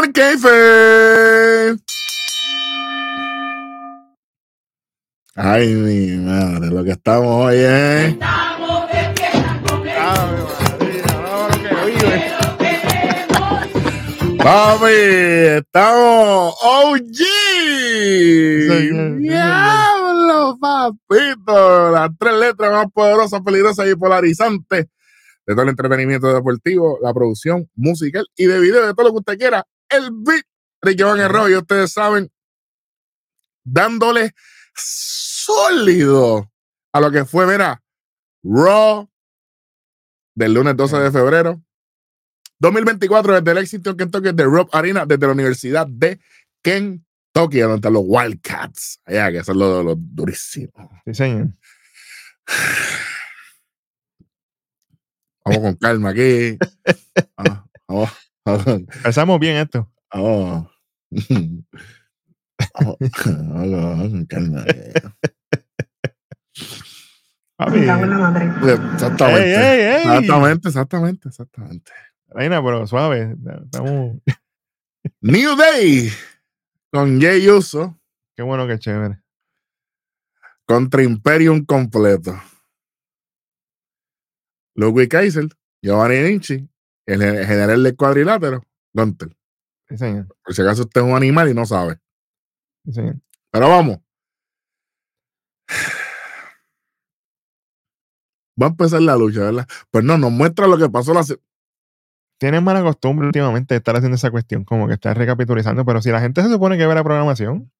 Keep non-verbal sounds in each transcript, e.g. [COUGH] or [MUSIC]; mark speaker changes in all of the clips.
Speaker 1: Nación Keife. Ay, mi madre, lo que estamos hoy, ¿eh? Estamos de fiesta con el Papi, estamos OG. Diablo, papito. Las tres letras más poderosas, peligrosas y polarizantes de todo el entretenimiento deportivo, la producción musical y de video, de todo lo que usted quiera. El beat Ricky Van y ustedes saben, dándole sólido a lo que fue, verá, Raw del lunes 12 de febrero. 2024 desde el éxito en Kentucky de Rob Arena desde la Universidad de Kentucky, donde están los Wildcats. Allá, que son los, los durísimos.
Speaker 2: Sí, señor.
Speaker 1: Vamos con calma aquí. [LAUGHS] Vamos,
Speaker 2: Empezamos bien esto.
Speaker 1: Vamos. Vamos, con calma. Exactamente. Exactamente, exactamente, exactamente.
Speaker 2: Reina, pero suave. Estamos...
Speaker 1: New Day con Jay Uso.
Speaker 2: Qué bueno que chévere.
Speaker 1: Contra Imperium completo. Ludwig Kaiser, Giovanni Ninchi, el general del cuadrilátero, Gunter.
Speaker 2: Sí, señor.
Speaker 1: Por si acaso usted es un animal y no sabe.
Speaker 2: Sí, señor.
Speaker 1: Pero vamos. Va a empezar la lucha, ¿verdad? Pues no, nos muestra lo que pasó la,
Speaker 2: tienen mala costumbre últimamente de estar haciendo esa cuestión, como que estar recapitulizando, pero si la gente se supone que ve la programación.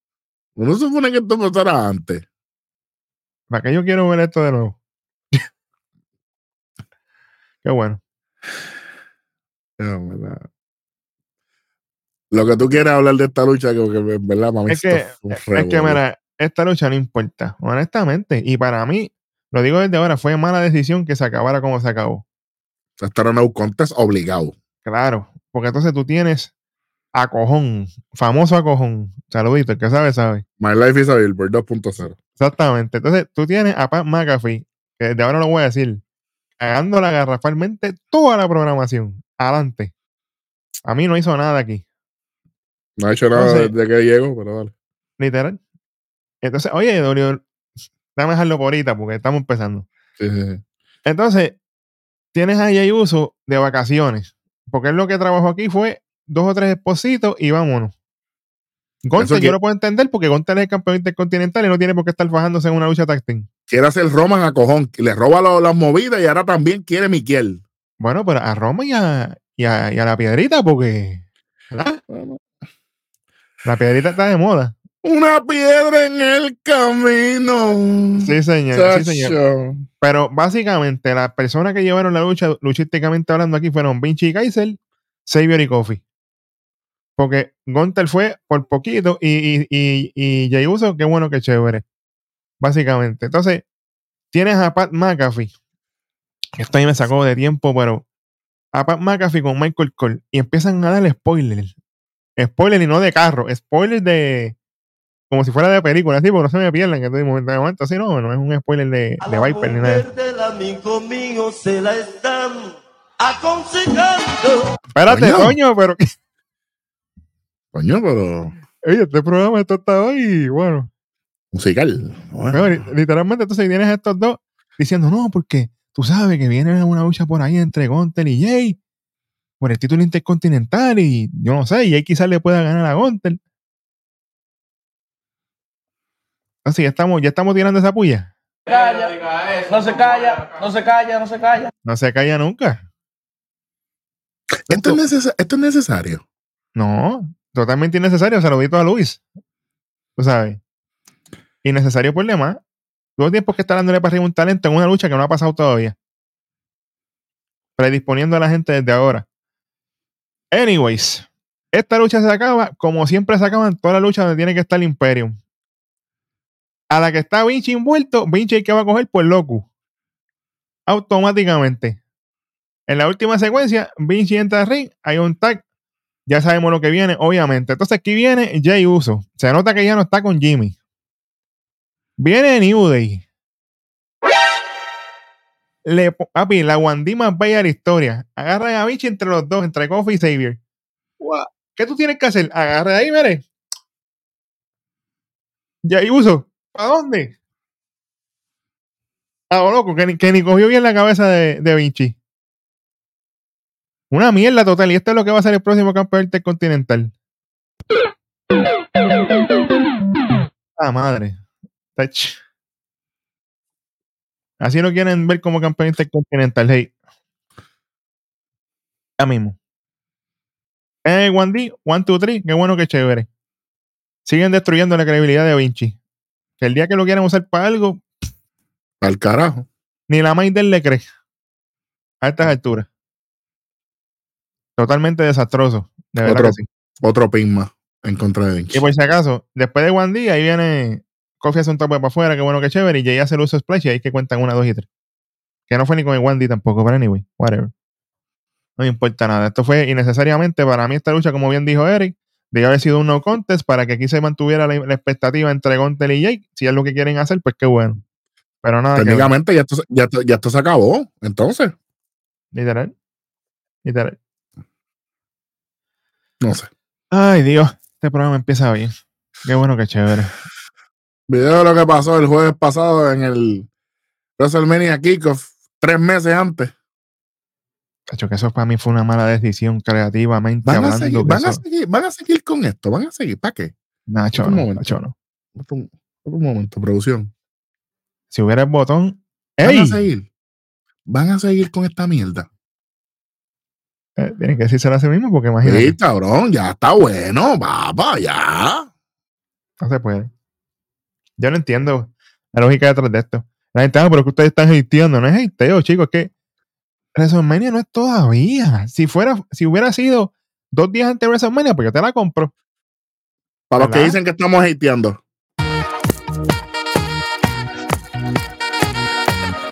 Speaker 1: No se supone que esto pasara antes.
Speaker 2: ¿Para qué yo quiero ver esto de nuevo? [LAUGHS] qué bueno.
Speaker 1: Lo que tú quieras hablar de esta lucha, que, verdad,
Speaker 2: es que, es que, mira, esta lucha no importa, honestamente. Y para mí, lo digo desde ahora, fue mala decisión que se acabara como se acabó.
Speaker 1: Estar en un contest obligado.
Speaker 2: Claro, porque entonces tú tienes a Cojón, famoso a Cojón. Saludito, el que sabe, sabe.
Speaker 1: My Life is a Billboard 2.0.
Speaker 2: Exactamente. Entonces tú tienes a Pat McAfee, que desde ahora lo voy a decir, cagándola garrafalmente toda la programación. Adelante. A mí no hizo nada aquí.
Speaker 1: No ha hecho nada desde que llegó, pero vale.
Speaker 2: Literal. Entonces, oye, Dorio, déjame dejarlo por ahorita porque estamos empezando.
Speaker 1: Sí, sí, sí.
Speaker 2: Entonces, tienes a Jay Uso de vacaciones. Porque él lo que trabajó aquí fue dos o tres espositos y vámonos. Gonte, yo lo puedo entender porque Gonte es el campeón intercontinental y no tiene por qué estar fajándose en una lucha táctil.
Speaker 1: Quiere hacer Roman a cojón, le roba las movidas y ahora también quiere Miquel.
Speaker 2: Bueno, pero a Roma y a, la piedrita porque. La piedrita está de moda.
Speaker 1: Una piedra en el camino.
Speaker 2: Sí, señor. Sí, señor. Pero básicamente, las personas que llevaron la lucha, luchísticamente hablando aquí, fueron Vinci Kaiser, Xavier y Kofi. Porque Gunter fue por poquito y, y, y, Jay Uso, qué bueno que chévere. Básicamente. Entonces, tienes a Pat McAfee. Esto ahí me sacó de tiempo, pero a Pat McAfee con Michael Cole y empiezan a darle spoilers. Spoilers y no de carro, spoilers de, como si fuera de película, así, porque no se me pierdan, que estoy momento de momento así, no, no es un spoiler de, de Viper ni nada. se la están aconsejando. Espérate, coño, pero.
Speaker 1: Coño, pero.
Speaker 2: Oye, este programa esto está hoy, bueno.
Speaker 1: Musical.
Speaker 2: literalmente, entonces tienes estos dos diciendo, no, porque tú sabes que viene una lucha por ahí entre Gontel y Jay por el título intercontinental y yo no sé, y Jay quizás le pueda ganar a Gontel. Así, ya estamos, ya estamos tirando esa puya.
Speaker 3: no se calla, no se calla, no se calla.
Speaker 2: No se calla nunca.
Speaker 1: ¿Esto, es, ¿Esto es necesario?
Speaker 2: No, totalmente innecesario. Saludito a Luis. Tú sabes. Innecesario por demás. Todo tiempo que está dándole para arriba un talento en una lucha que no ha pasado todavía. Predisponiendo a la gente desde ahora. Anyways, esta lucha se acaba como siempre se acaban todas las luchas donde tiene que estar el Imperium a la que está Vinci envuelto, Vinci que va a coger por loco. Automáticamente. En la última secuencia, Vinci entra al ring, hay un tag. Ya sabemos lo que viene, obviamente. Entonces aquí viene Jay Uso. Se nota que ya no está con Jimmy. Viene New Day. Le, papi, la Wandima bella la historia. Agarran a Vinci entre los dos, entre Kofi y Xavier. ¿Qué tú tienes que hacer? Agarra ahí, mire. Ya ahí uso. ¿Para dónde? Ah, oh, loco, que ni, que ni cogió bien la cabeza de, de Vinci. Una mierda total. Y esto es lo que va a ser el próximo campeón intercontinental. Ah, madre. Tach. Así no quieren ver como campeón intercontinental. Hey. Ya mismo. Eh, One D, One, Two, Three. Qué bueno que chévere. Siguen destruyendo la credibilidad de Vinci. Que el día que lo quieran usar para algo,
Speaker 1: Al carajo.
Speaker 2: ni la main de él le cree. A estas alturas. Totalmente desastroso. De verdad
Speaker 1: Otro,
Speaker 2: que sí.
Speaker 1: otro pin más en contra de Vinci.
Speaker 2: Y por si acaso, después de D, ahí viene Kofi hace un tope para afuera, qué bueno que chévere, y Jay hace el uso splash y ahí que cuentan una, dos y tres. Que no fue ni con el D tampoco, pero anyway, whatever. No me importa nada. Esto fue innecesariamente para mí esta lucha, como bien dijo Eric, debe haber sido un no contest para que aquí se mantuviera la, la expectativa entre Gontel y Jake. Si es lo que quieren hacer, pues qué bueno. Pero nada.
Speaker 1: Técnicamente ya esto, se- ya, esto- ya esto se acabó. Entonces,
Speaker 2: literal. Literal.
Speaker 1: no sé.
Speaker 2: Ay, Dios, este programa empieza bien. Qué bueno que chévere.
Speaker 1: Video de lo que pasó el jueves pasado en el WrestleMania Kickoff, tres meses antes.
Speaker 2: Cacho, que eso para mí fue una mala decisión creativamente
Speaker 1: Van a,
Speaker 2: hablando.
Speaker 1: seguir, van, a seguir, van a seguir con esto, van a seguir. ¿Para qué?
Speaker 2: Nacho,
Speaker 1: un
Speaker 2: no,
Speaker 1: momento.
Speaker 2: Nacho, no.
Speaker 1: Otro, otro momento, producción.
Speaker 2: Si hubiera el botón.
Speaker 1: Van
Speaker 2: ¡Ey!
Speaker 1: a seguir. Van a seguir con esta mierda.
Speaker 2: Eh, tienen que decírselo a sí mismo porque imagínate,
Speaker 1: Sí, cabrón, ya está bueno, papá, ya.
Speaker 2: no se puede. Yo no entiendo la lógica detrás de esto. La gente, ah, pero que ustedes están hateando. No es hateo, chicos, es que WrestleMania no es todavía. Si fuera, si hubiera sido dos días antes de WrestleMania, pues yo te la compro.
Speaker 1: Para los que dicen que estamos hateando.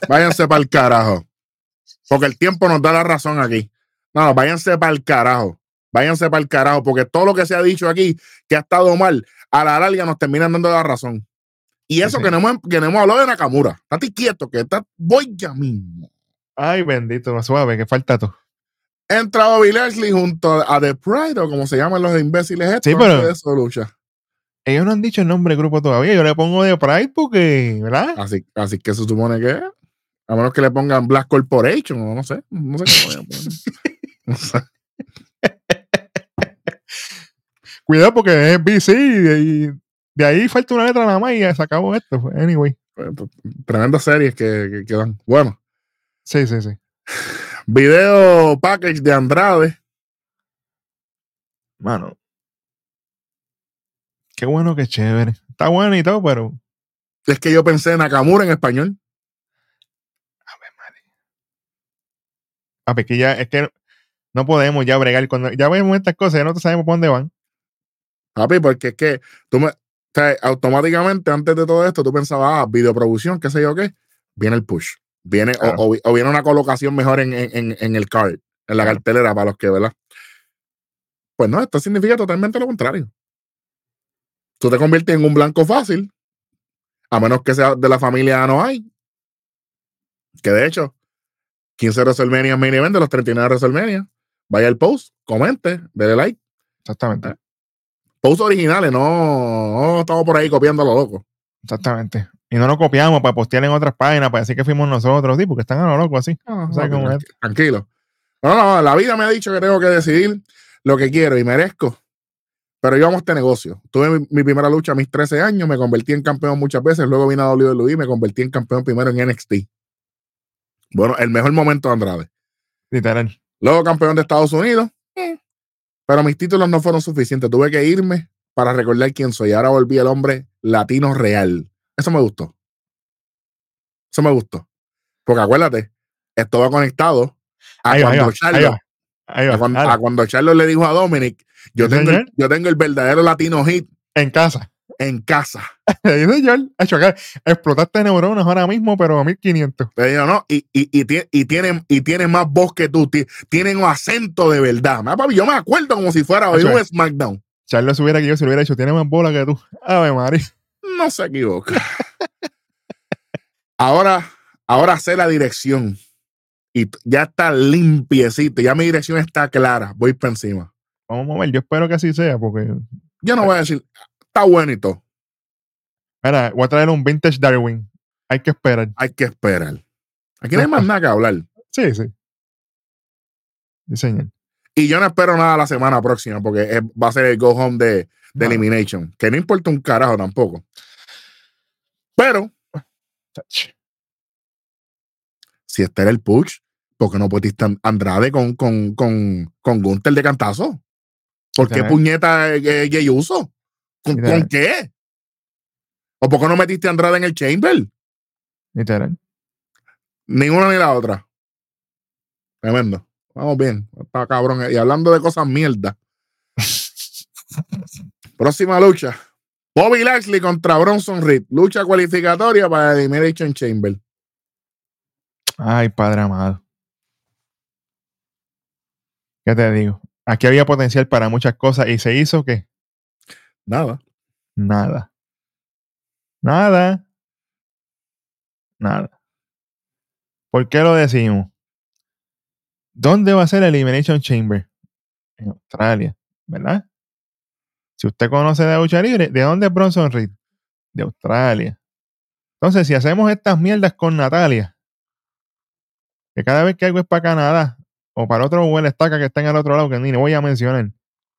Speaker 1: Váyanse para el carajo. Porque el tiempo nos da la razón aquí. No, váyanse para el carajo. Váyanse para el carajo. Porque todo lo que se ha dicho aquí que ha estado mal, a la larga nos terminan dando la razón. Y eso
Speaker 2: sí.
Speaker 1: Que, no hemos, que no hemos hablado de Nakamura. Estate quieto, que está, voy ya mismo.
Speaker 2: Ay, bendito, más suave, que falta tú.
Speaker 1: Entra Bobby Lashley junto a The Pride, o como se llaman los imbéciles estos
Speaker 2: Sí, pero-
Speaker 1: de su lucha.
Speaker 2: Ellos no han dicho el nombre del grupo todavía. Yo le pongo de Pride porque, ¿verdad?
Speaker 1: Así, así que se supone que es. A menos que le pongan Black Corporation o no sé. No sé le vayan a poner. No sé.
Speaker 2: Cuidado porque es BC y de ahí falta una letra nada más y ya se acabó esto. pues, Anyway.
Speaker 1: Tremendas series que, que, que dan. Bueno,
Speaker 2: Sí, sí, sí.
Speaker 1: video package de Andrade.
Speaker 2: Mano. Qué bueno, qué chévere. Está bueno y todo, pero.
Speaker 1: Es que yo pensé en Nakamura en español.
Speaker 2: Papi, que ya es que no podemos ya bregar. Cuando ya vemos estas cosas, ya no sabemos por dónde van.
Speaker 1: Papi, porque es que tú me. O sea, automáticamente antes de todo esto, tú pensabas, ah, videoproducción, qué sé yo qué. Viene el push. Viene, o-
Speaker 2: Claro.
Speaker 1: o, o viene una colocación mejor en, en, en- el card, en la cartelera para los que, ¿verdad? Pues no, esto significa totalmente lo contrario. Tú te conviertes en un blanco fácil, a menos que sea de la familia no hay. Que de hecho, 15 WrestleMania main event de los 39 WrestleMania. Vaya al post, comente, dele like.
Speaker 2: Exactamente.
Speaker 1: Posts originales, no, no estamos por ahí copiando a lo loco.
Speaker 2: Exactamente. Y no lo copiamos para postear en otras páginas, para decir que fuimos nosotros, sí, porque están a lo loco así.
Speaker 1: No,
Speaker 2: ¿Sabes
Speaker 1: no,
Speaker 2: es?
Speaker 1: Tranquilo. No, no, la vida me ha dicho que tengo que decidir lo que quiero y merezco. Pero yo amo este negocio. Tuve mi, mi primera lucha a mis 13 años, me convertí en campeón muchas veces, luego vine a WWE y me convertí en campeón primero en NXT. Bueno, el mejor momento de Andrade.
Speaker 2: Literal.
Speaker 1: Luego campeón de Estados Unidos, pero mis títulos no fueron suficientes. Tuve que irme para recordar quién soy. Ahora volví el hombre latino real. Eso me gustó. Eso me gustó. Porque acuérdate, esto va conectado a
Speaker 2: Ahí va,
Speaker 1: cuando
Speaker 2: va,
Speaker 1: Charlo,
Speaker 2: va. Ahí va.
Speaker 1: a cuando,
Speaker 2: Dale.
Speaker 1: a cuando Charlo le dijo a Dominic, yo tengo, el, yo tengo el verdadero latino hit
Speaker 2: En casa.
Speaker 1: En casa. [LAUGHS]
Speaker 2: Señor. Explotaste neuronas ahora mismo, pero a 1500.
Speaker 1: Le digo, no, y, y, y, y tienen, y tienen más voz que tú, ti- tienen un acento de verdad. Ah, papi, yo me acuerdo como si fuera hoy un
Speaker 2: es.
Speaker 1: SmackDown.
Speaker 2: Charles hubiera que yo se lo hubiera hecho. Tiene más bola que tú. [LAUGHS] Ave María.
Speaker 1: No se equivoca. [LAUGHS] ahora, ahora sé la dirección. Y ya está limpiecito. Ya mi dirección está clara. Voy para encima.
Speaker 2: Vamos a ver, yo espero que así sea, porque.
Speaker 1: Yo no voy a decir, está bueno y todo.
Speaker 2: Mira, voy a traer un vintage Darwin. Hay que esperar.
Speaker 1: Hay que esperar. Aquí no hay más nada que hablar.
Speaker 2: Sí, sí. Sí, señor.
Speaker 1: Y yo no espero nada la semana próxima porque va a ser el go home de, de
Speaker 2: No.
Speaker 1: Elimination. Que no importa un carajo tampoco. Pero si este era el push, ¿por qué no pusiste a Andrade con, con, con, con Gunther de cantazo? ¿Por qué puñeta eh, eh, Jey Uso? ¿Con,
Speaker 2: Literal.
Speaker 1: ¿Con qué? ¿O por qué no metiste a Andrade en el Chamber?
Speaker 2: Literal.
Speaker 1: Ni una ni la otra. Tremendo. Vamos bien. Está cabrón. Y hablando de cosas mierda. [LAUGHS] Próxima lucha. Bobby Lashley contra Bronson Reed. Lucha cualificatoria para Elimination Chamber.
Speaker 2: Ay, padre amado. ¿Qué te digo? Aquí había potencial para muchas cosas y se hizo que
Speaker 1: Nada.
Speaker 2: nada. Nada. Nada. ¿Por qué lo decimos? ¿Dónde va a ser el Elimination Chamber? En Australia, ¿verdad? Si usted conoce de lucha libre, ¿de dónde es Bronson Reed? De Australia. Entonces, si hacemos estas mierdas con Natalia, que cada vez que algo es para Canadá o para otro huele estaca que está en el otro lado, que ni le voy a mencionar,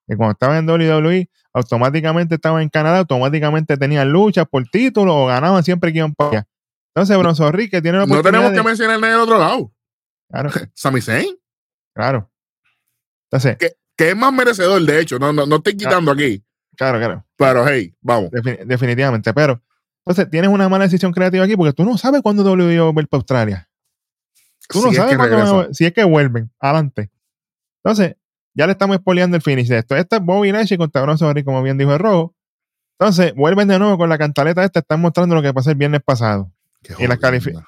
Speaker 2: que cuando estaba en WWE, automáticamente estaba en Canadá, automáticamente tenían luchas por título o ganaban siempre que iban para allá. Entonces, Bronson Reed, que tiene la
Speaker 1: No
Speaker 2: oportunidad
Speaker 1: tenemos que mencionar en el otro lado.
Speaker 2: Claro, [LAUGHS]
Speaker 1: Sami Zayn.
Speaker 2: claro. Entonces,
Speaker 1: Que es más merecedor, de hecho. No, no, no estoy quitando aquí.
Speaker 2: claro, claro.
Speaker 1: Pero hey, vamos.
Speaker 2: Defin- definitivamente. Pero, entonces, tienes una mala decisión creativa aquí porque tú no sabes cuándo WWE va a volver para Australia. Tú no
Speaker 1: Si es
Speaker 2: sabes
Speaker 1: que
Speaker 2: cuándo si es que vuelven. Adelante. Entonces, ya le estamos spoileando el finish de esto. Este es Bobby Lashley contra Bronson Reed, como bien dijo el rojo. Entonces, vuelven de nuevo con la cantaleta esta. Están mostrando lo que pasó el viernes pasado. Y las,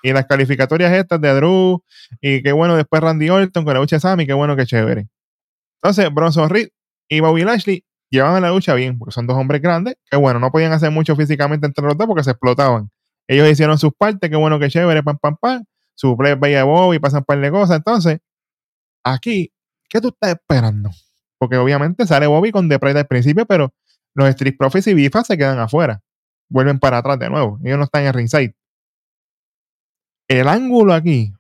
Speaker 2: y calificatorias estas de Drew. Y qué bueno después Randy Orton con la lucha de Sammy. Qué bueno, qué chévere. Entonces, Bronson Reed y Bobby Lashley llevaban la lucha bien, porque son dos hombres grandes. Que bueno, no podían hacer mucho físicamente entre los dos porque se explotaban. Ellos hicieron sus partes. Qué bueno, qué chévere, pam, pam, pam. Su play veía Bobby, pasan un par de cosas. Entonces, aquí, ¿qué tú estás esperando? Porque obviamente sale Bobby con The Pride al principio, pero los Street Profits y Bifa se quedan afuera. Vuelven para atrás de nuevo. Ellos no están en ringside. El ángulo aquí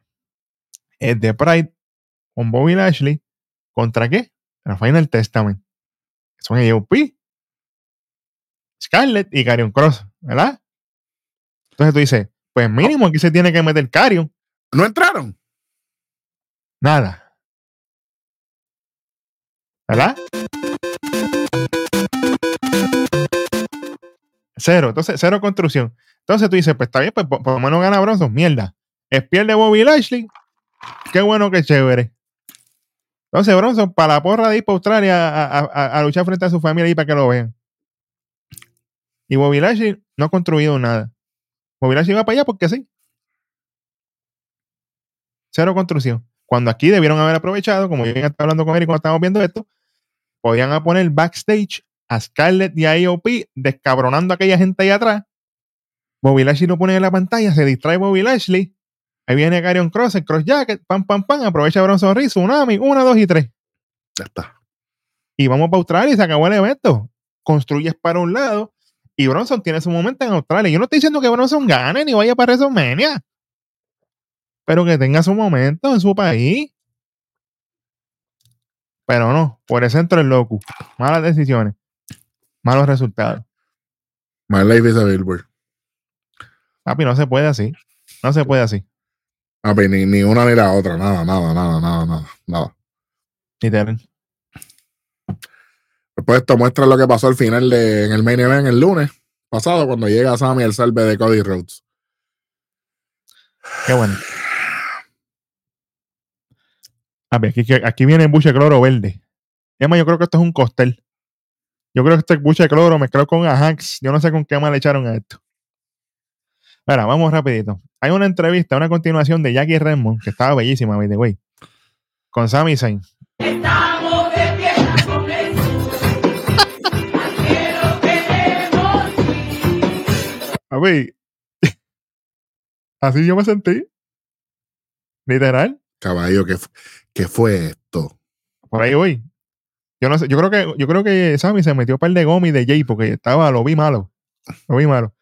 Speaker 2: es de Pride con Bobby Lashley contra qué? La Final Testament. Son AOP, Scarlett y Carion Cross, ¿verdad? Entonces tú dices, pues mínimo aquí se tiene que meter Carion.
Speaker 1: ¿No entraron?
Speaker 2: Nada. ¿Verdad? Cero. Entonces, cero construcción. Entonces tú dices, pues está bien, pues por, lo menos gana Bronson. Mierda. Es pierde Bobby Lashley. Qué bueno, qué chévere. Entonces, Bronson, para la porra de ir para Australia a, luchar frente a su familia y para que lo vean. Y Bobby Lashley no ha construido nada. Bobby Lashley va para allá porque sí. Cero construcción. Cuando aquí debieron haber aprovechado, como yo ya estaba hablando con Eric cuando estábamos viendo esto, podían a poner backstage a Scarlett y a AOP descabronando a aquella gente ahí atrás. Bobby Lashley lo pone en la pantalla, se distrae Bobby Lashley. Ahí viene Carion Cross, el Cross Jacket, pam, pam, pam, aprovecha Bronson Reed, Tsunami, una, dos y tres.
Speaker 1: Ya está.
Speaker 2: Y vamos para Australia y se acabó el evento. Construyes para un lado y Bronson tiene su momento en Australia. Yo no estoy diciendo que Bronson gane ni vaya para WrestleMania, pero que tenga su momento en su país. Pero no, por el centro del loco. Malas decisiones, malos resultados.
Speaker 1: My life is a billboard.
Speaker 2: Papi, no se puede así. No se puede así.
Speaker 1: Papi, ni, ni una ni la otra. Nada, nada, nada, nada, nada. nada.
Speaker 2: Literal.
Speaker 1: Después esto muestra lo que pasó al final de, en el main event el lunes pasado cuando llega Sammy al salve de Cody Rhodes.
Speaker 2: Qué bueno. A ver, aquí, aquí viene el buche de cloro verde. Emma, yo creo que esto es un costel. Yo creo que este buche de cloro mezclado con Ajax. Yo no sé con qué más le echaron a esto. Ahora, vamos rapidito. Hay una entrevista, una continuación de Jackie Redmond, que estaba bellísima, by the way, con Sami Zayn.
Speaker 4: Estamos de fiesta con
Speaker 2: A ver, [LAUGHS] así yo me sentí. Literal.
Speaker 1: Caballo, ¿qué, fu- qué fue esto?
Speaker 2: Por ahí voy. Yo no sé, yo creo que, yo creo que Sammy se metió par de gomi de Jay porque estaba, lo vi malo. Lo vi malo.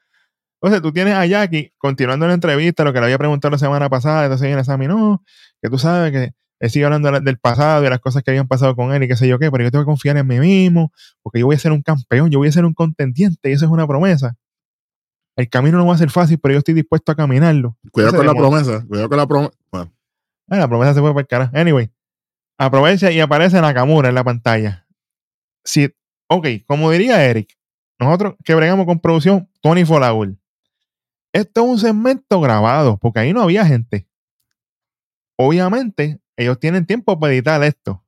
Speaker 2: Entonces tú tienes a Jackie continuando la entrevista, lo que le había preguntado la semana pasada, entonces viene Sammy, no, que tú sabes que él sigue hablando de la- del pasado, de las cosas que habían pasado con él y qué sé yo qué, pero yo tengo que confiar en mí mismo, porque yo voy a ser un campeón, yo voy a ser un contendiente y eso es una promesa. El camino no va a ser fácil, pero yo estoy dispuesto a caminarlo.
Speaker 1: Cuidado con la promesa. Cuidado con la promesa.
Speaker 2: La promesa se fue para el carajo. Anyway, aprovecha y aparece Nakamura en la pantalla. Si, ok, como diría Eric, nosotros que bregamos con producción, Tony Folaul. Esto es un segmento grabado, porque ahí no había gente. Obviamente, ellos tienen tiempo para editar esto.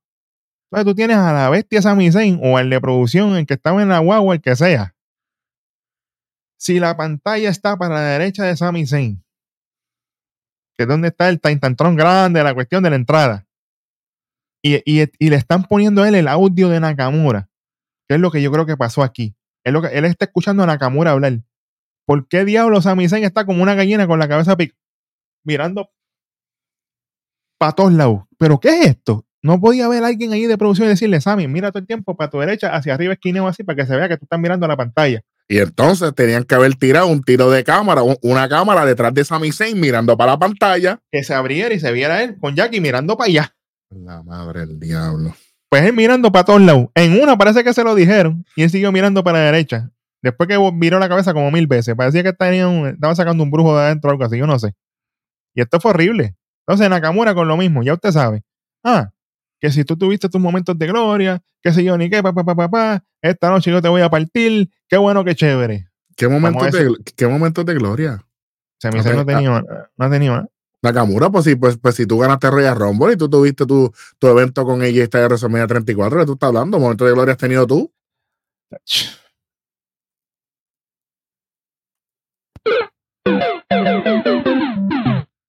Speaker 2: Entonces tú tienes a la bestia Sami Zayn o al de producción, el que estaba en la guagua, el que sea. Si la pantalla está para la derecha de Sami Zayn, que es donde está el Tintantron grande, la cuestión de la entrada. Y, y- le están poniendo a él el audio de Nakamura, que es lo que yo creo que pasó aquí. Es lo que, él está escuchando a Nakamura hablar. ¿Por qué diablos Sami Zayn está como una gallina con la cabeza pic mirando para todos lados? ¿Pero qué es esto? No podía haber alguien ahí de producción y decirle, Sammy, mira todo el tiempo para tu derecha, hacia arriba, esquineo así, para que se vea que tú estás mirando la pantalla.
Speaker 1: Y entonces tenían que haber tirado un tiro de cámara, un- una cámara detrás de Sami Zayn mirando para la pantalla.
Speaker 2: Que se abriera y se viera él con Jackie mirando para allá.
Speaker 1: La madre del diablo.
Speaker 2: Pues él mirando para todos lados. En una parece que se lo dijeron y él siguió mirando para la derecha. Después que viró la cabeza como mil veces. Parecía que tenía un- estaba sacando un brujo de adentro o algo así, yo no sé. Y esto fue horrible. Entonces Nakamura con lo mismo, ya usted sabe. Ah, que si tú tuviste tus momentos de gloria, que si yo ni qué, pa, pa, pa, pa, pa, esta noche yo te voy a partir, qué bueno, qué chévere.
Speaker 1: ¿Qué momentos, de, ¿Qué momentos de gloria?
Speaker 2: Se me dice, no
Speaker 1: ah.
Speaker 2: tenía, no tenía más.
Speaker 1: Nakamura, pues sí, pues, pues si tú ganaste Royal Rumble y tú tuviste tu, tu evento con ella esta de WrestleMania 34, que tú estás hablando, momentos de gloria has tenido tú.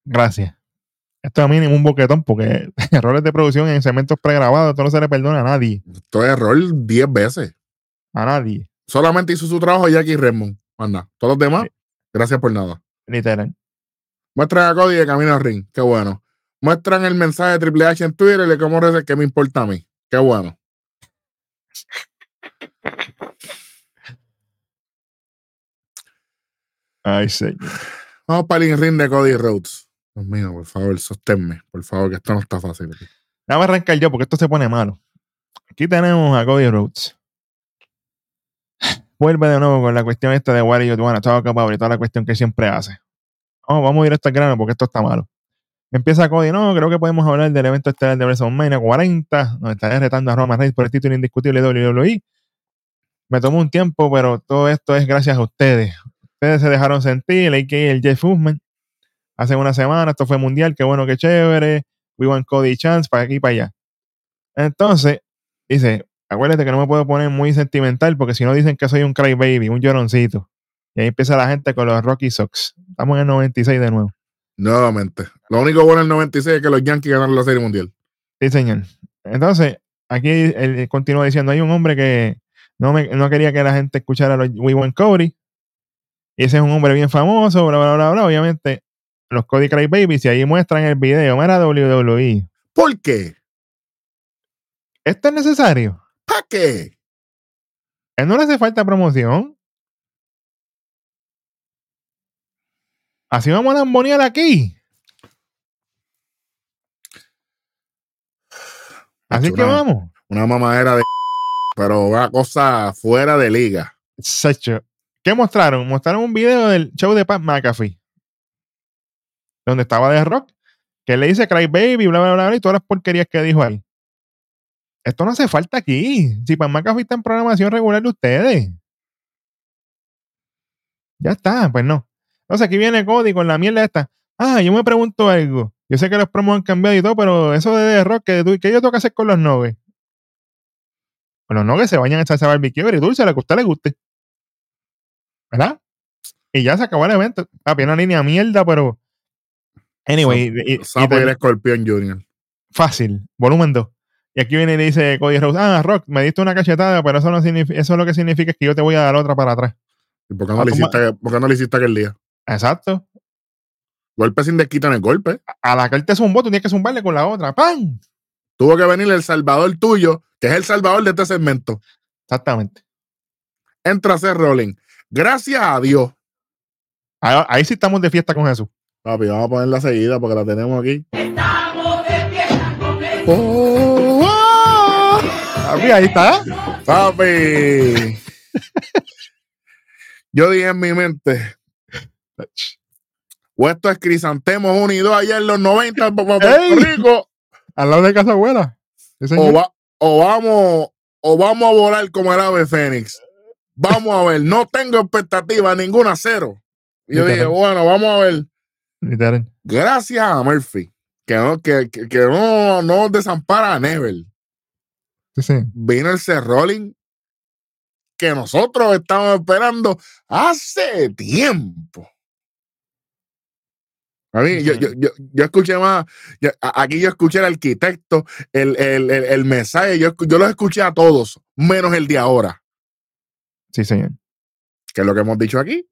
Speaker 2: Gracias. Esto es a mí ningún boquetón porque [LAUGHS] errores de producción en segmentos pregrabados, esto no se le perdona a nadie.
Speaker 1: Esto es error 10 veces.
Speaker 2: A nadie.
Speaker 1: Solamente hizo su trabajo Jackie Redmond. Nada. Todos los demás,
Speaker 2: Sí.
Speaker 1: gracias por nada.
Speaker 2: Literal.
Speaker 1: Muestran a Cody de camino al ring. Qué bueno. Muestran el mensaje de Triple H en Twitter y le como dice que me importa a mí. Qué bueno.
Speaker 2: Ay, señor.
Speaker 1: Vamos para el ring de Cody Rhodes. Dios mío, por favor, sosténme. Por favor, que esto no está fácil. aquí.
Speaker 2: Déjame arrancar yo porque esto se pone malo. Aquí tenemos a Cody Rhodes. [SIGHS] Vuelve de nuevo con la cuestión esta de you wanna talk about y toda la cuestión que siempre hace. Oh, vamos a ir a este grano porque esto está malo. Empieza Cody, no, creo que podemos hablar del evento estelar de WrestleMania 40, donde estaré retando a Roman Reigns por el título indiscutible de WWE. Me tomó un tiempo, pero todo esto es gracias a ustedes. Ustedes se dejaron sentir, el que el Jeff Usman. Hace una semana, esto fue mundial, qué bueno, qué chévere. We want Cody Chance para aquí y para allá. Entonces, dice, acuérdate que no me puedo poner muy sentimental porque si no dicen que soy un crybaby, un lloroncito. Y ahí empieza la gente con los Rocky Sox. Estamos en el 96 de nuevo.
Speaker 1: Nuevamente. Lo único bueno del 96 es que los Yankees ganaron la Serie Mundial.
Speaker 2: Sí, señor. Entonces, aquí él continúa diciendo, hay un hombre que no, me, no quería que la gente escuchara los We Want Cody. Y ese es un hombre bien famoso, bla, bla, bla, bla. Obviamente, los Cody Cry Babies, y ahí muestran el video. Mira WWE.
Speaker 1: ¿Por qué?
Speaker 2: ¿Esto es necesario?
Speaker 1: ¿Para qué?
Speaker 2: ¿A él no le hace falta promoción? Así vamos a lambonear aquí. Así que
Speaker 1: una-
Speaker 2: vamos.
Speaker 1: Una mamadera de. [LAUGHS] Pero una cosa fuera de liga.
Speaker 2: Sacho. ¿Qué mostraron? Mostraron un video del show de Pat McAfee. Donde estaba The Rock. Que le dice Cry Baby, bla, bla, bla, bla, y todas las porquerías que dijo ahí. Esto no hace falta aquí. Si Pat McAfee está en programación regular de ustedes. Ya está, pues no. Entonces aquí viene Cody con la mierda esta. Ah, yo me pregunto algo. Yo sé que los promos han cambiado y todo, pero eso de The Rock, que, tú- ¿qué yo tengo que hacer con los nuggets? Con los nuggets se bañan en salsa barbecue y dulce, lo que a usted le guste. ¿verdad? Y ya se acabó el evento. Papi, una línea mierda, pero. Anyway, y-
Speaker 1: Sapo y escorpión Junior.
Speaker 2: fácil, volumen 2. Y aquí viene y le dice Cody Rhodes: Ah, Rock, me diste una cachetada, pero eso, no eso lo que significa es que yo te voy a dar otra para atrás.
Speaker 1: ¿Y por qué no,
Speaker 2: Ah,
Speaker 1: le hiciste, por qué no le hiciste aquel día?
Speaker 2: Exacto.
Speaker 1: Golpe sin desquita en el golpe.
Speaker 2: A la que él te zumbó, tú tienes que zumbarle con la otra. ¡Pam!
Speaker 1: Tuvo que venir el salvador tuyo, que es el salvador de este segmento.
Speaker 2: Exactamente.
Speaker 1: Entra a hacer rolling. Gracias a Dios.
Speaker 2: Ahí, ahí sí estamos de fiesta con Jesús.
Speaker 1: Papi, vamos a ponerla seguida porque la tenemos aquí.
Speaker 4: Estamos de fiesta con Jesús.
Speaker 1: Oh, oh.
Speaker 2: Papi, ahí está.
Speaker 1: Papi. Yo dije en mi mente, o esto es Crisantemos unidos allá en los 90 en Puerto
Speaker 2: ¡Ey!
Speaker 1: Rico,
Speaker 2: Al lado de casa abuela.
Speaker 1: O, va- o vamos o vamos a volar como el ave fénix. Vamos a ver, no tengo expectativa ninguna cero. Y yo dije, bueno, vamos a ver.
Speaker 2: Literal.
Speaker 1: Gracias a Murphy, que no, que, que, que no, no desampara a Neville.
Speaker 2: Sí, sí.
Speaker 1: Vino el C-Rolling que nosotros estábamos esperando hace tiempo. A mí,
Speaker 2: Sí,
Speaker 1: yo, yo, yo, yo escuché más, aquí yo escuché al arquitecto, el, el, el, el mensaje, yo los escuché a todos, menos el de ahora,
Speaker 2: Sí, señor.
Speaker 1: que es lo que hemos dicho aquí.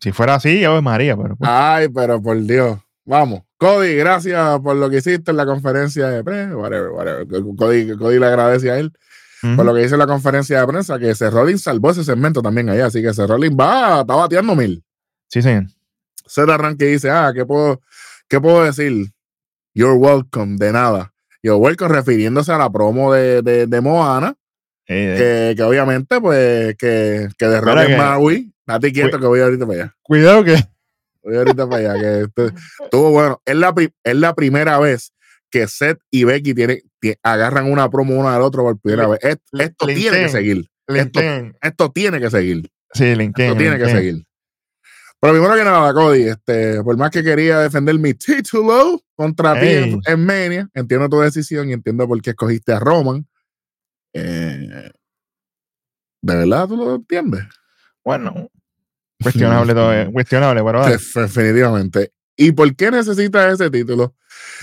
Speaker 2: Si fuera así, Ave María, pero. pues,
Speaker 1: Ay, pero por Dios. Vamos. Cody, gracias por lo que hiciste en la conferencia de prensa. Whatever, whatever. Cody, Cody le agradece a él por lo que hizo en la conferencia de prensa, que C. Rollins salvó ese segmento también allá. Así que C. Rollins va, está bateando mil.
Speaker 2: Sí, señor.
Speaker 1: Seth arranque dice, ah, ¿qué puedo, ¿qué puedo decir? You're welcome, de nada. You're welcome refiriéndose a la promo de, de, de Moana,
Speaker 2: Eh, eh,
Speaker 1: que, que obviamente, pues, que, que de
Speaker 2: Mira
Speaker 1: Rock
Speaker 2: que-
Speaker 1: Maui. Date quieto que voy ahorita para allá.
Speaker 2: Cuidado que.
Speaker 1: Voy ahorita para allá. Que esto- estuvo bueno. Es la, es la primera vez que Seth y Becky tienen, ti- agarran una promo uno al otro por primera vez. Esto tiene que seguir. Esto, tiene que seguir.
Speaker 2: Sí, LinkedIn.
Speaker 1: Esto tiene que seguir. Pero primero que nada, Cody, este, por más que quería defender mi título contra ti
Speaker 2: Ey.
Speaker 1: en, en Mania, entiendo tu decisión y entiendo por qué escogiste a Roman. Eh, ¿De verdad tú lo entiendes?
Speaker 2: Bueno, cuestionable todo. eh, Cuestionable, pero.
Speaker 1: Def- Definitivamente. ¿Y por qué necesitas ese título?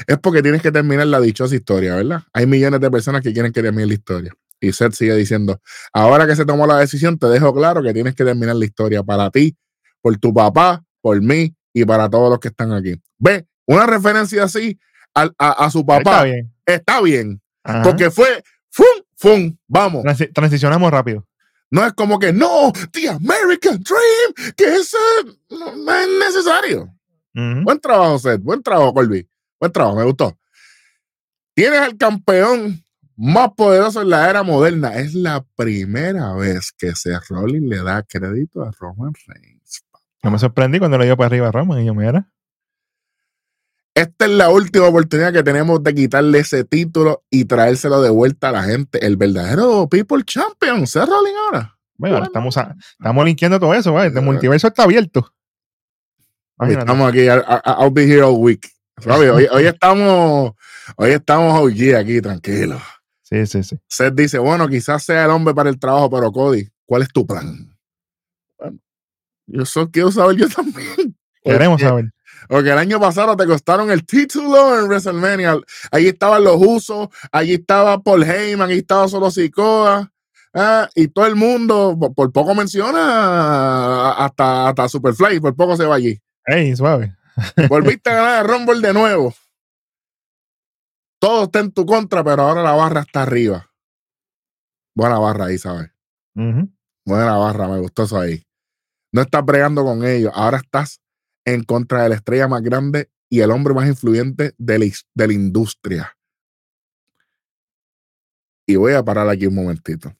Speaker 1: Es porque tienes que terminar la dichosa historia, ¿verdad? Hay millones de personas que quieren que termine la historia. Y Seth sigue diciendo, ahora que se tomó la decisión, te dejo claro que tienes que terminar la historia para ti, por tu papá, por mí y para todos los que están aquí. Ve, una referencia así al- a, a su
Speaker 2: Está
Speaker 1: papá
Speaker 2: bien.
Speaker 1: está bien, porque fue, ¡fum! ¡fum! Vamos.
Speaker 2: Transi- transicionamos rápido.
Speaker 1: No es como que, no, the American Dream, que eso no, no es necesario. Buen trabajo, Seth. Buen trabajo, Colby. Buen trabajo, me gustó. Tienes al campeón más poderoso en la era moderna. Es la primera vez que Seth Rollins le da crédito a Roman Reigns.
Speaker 2: Yo me sorprendí cuando le dio para arriba a Roman y yo, mira.
Speaker 1: Esta es la última oportunidad que tenemos de quitarle ese título y traérselo de vuelta a la gente. El verdadero People Champion, Seth Rollins ahora.
Speaker 2: Bueno,
Speaker 1: Bueno.
Speaker 2: estamos, a- estamos linkeando todo eso, ¿vale? El multiverso está abierto. Imagínate.
Speaker 1: Estamos aquí, I'll be here all week. ¿Sabes? Hoy, hoy estamos, hoy estamos OG aquí, tranquilo.
Speaker 2: Sí, sí, sí.
Speaker 1: Seth dice, bueno, quizás sea el hombre para el trabajo, pero Cody, ¿cuál es tu plan? Bueno, yo solo quiero saber yo también.
Speaker 2: Queremos saber.
Speaker 1: Porque el año pasado te costaron el título en WrestleMania. Ahí estaban los usos, allí estaba Paul Heyman, ahí estaba solo Sikoa. ah, y todo el mundo, por, por poco menciona hasta, hasta Superfly, por poco se va allí.
Speaker 2: Ey, suave. [LAUGHS]
Speaker 1: Volviste a ganar el Rumble de nuevo. Todo está en tu contra, pero ahora la barra está arriba. Buena barra ahí, ¿sabes? Buena barra, me gustó eso ahí. No estás bregando con ellos, ahora estás en contra de la estrella más grande y el hombre más influyente de la, de industria. Y voy a parar aquí un momentito.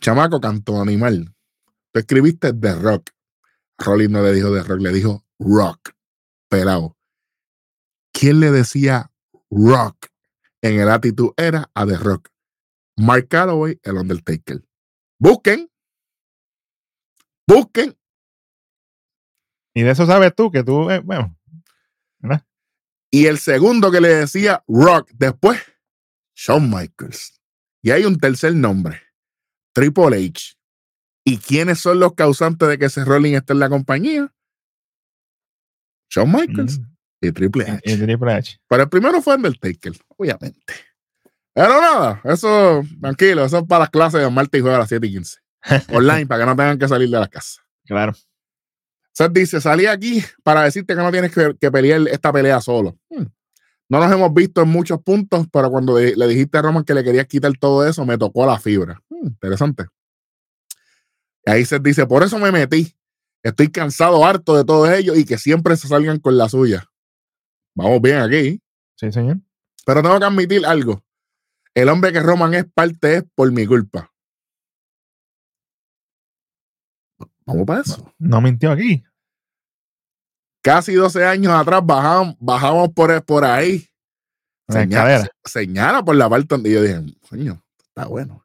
Speaker 1: Chamaco canto animal. Tú escribiste The Rock. Rolling no le dijo The Rock, le dijo Rock. Pelado. ¿Quién le decía Rock en el actitud era a The Rock? Mark Calloway, el Undertaker. Busquen. Busquen.
Speaker 2: Y de eso sabes tú, que tú, eh, bueno,
Speaker 1: Y el segundo que le decía Rock después, Shawn Michaels. Y hay un tercer nombre, Triple H. ¿Y quiénes son los causantes de que ese Rolling esté en la compañía? Shawn Michaels
Speaker 2: mm,
Speaker 1: y Triple H.
Speaker 2: y Triple H.
Speaker 1: Pero el primero fue Undertaker, obviamente. Pero nada, eso, tranquilo, eso es para las clases de martes y jueves a las 7 y 15. [LAUGHS] Online, para que no tengan que salir de la casa.
Speaker 2: Claro.
Speaker 1: Seth dice, salí aquí para decirte que no tienes que, que pelear esta pelea solo. Hmm, No nos hemos visto en muchos puntos, pero cuando de- le dijiste a Roman que le querías quitar todo eso, me tocó la fibra. Hmm, interesante. Y ahí se dice, por eso me metí. Estoy cansado, harto de todos ellos y que siempre se salgan con la suya. Vamos bien aquí.
Speaker 2: Sí, señor.
Speaker 1: Pero tengo que admitir algo. El hombre que Roman es parte es por mi culpa. Vamos para eso.
Speaker 2: No mintió aquí.
Speaker 1: Casi 12 años atrás bajamos, bajamos por, por ahí.
Speaker 2: La
Speaker 1: Señala, señala por la parte donde yo dije, coño, está bueno.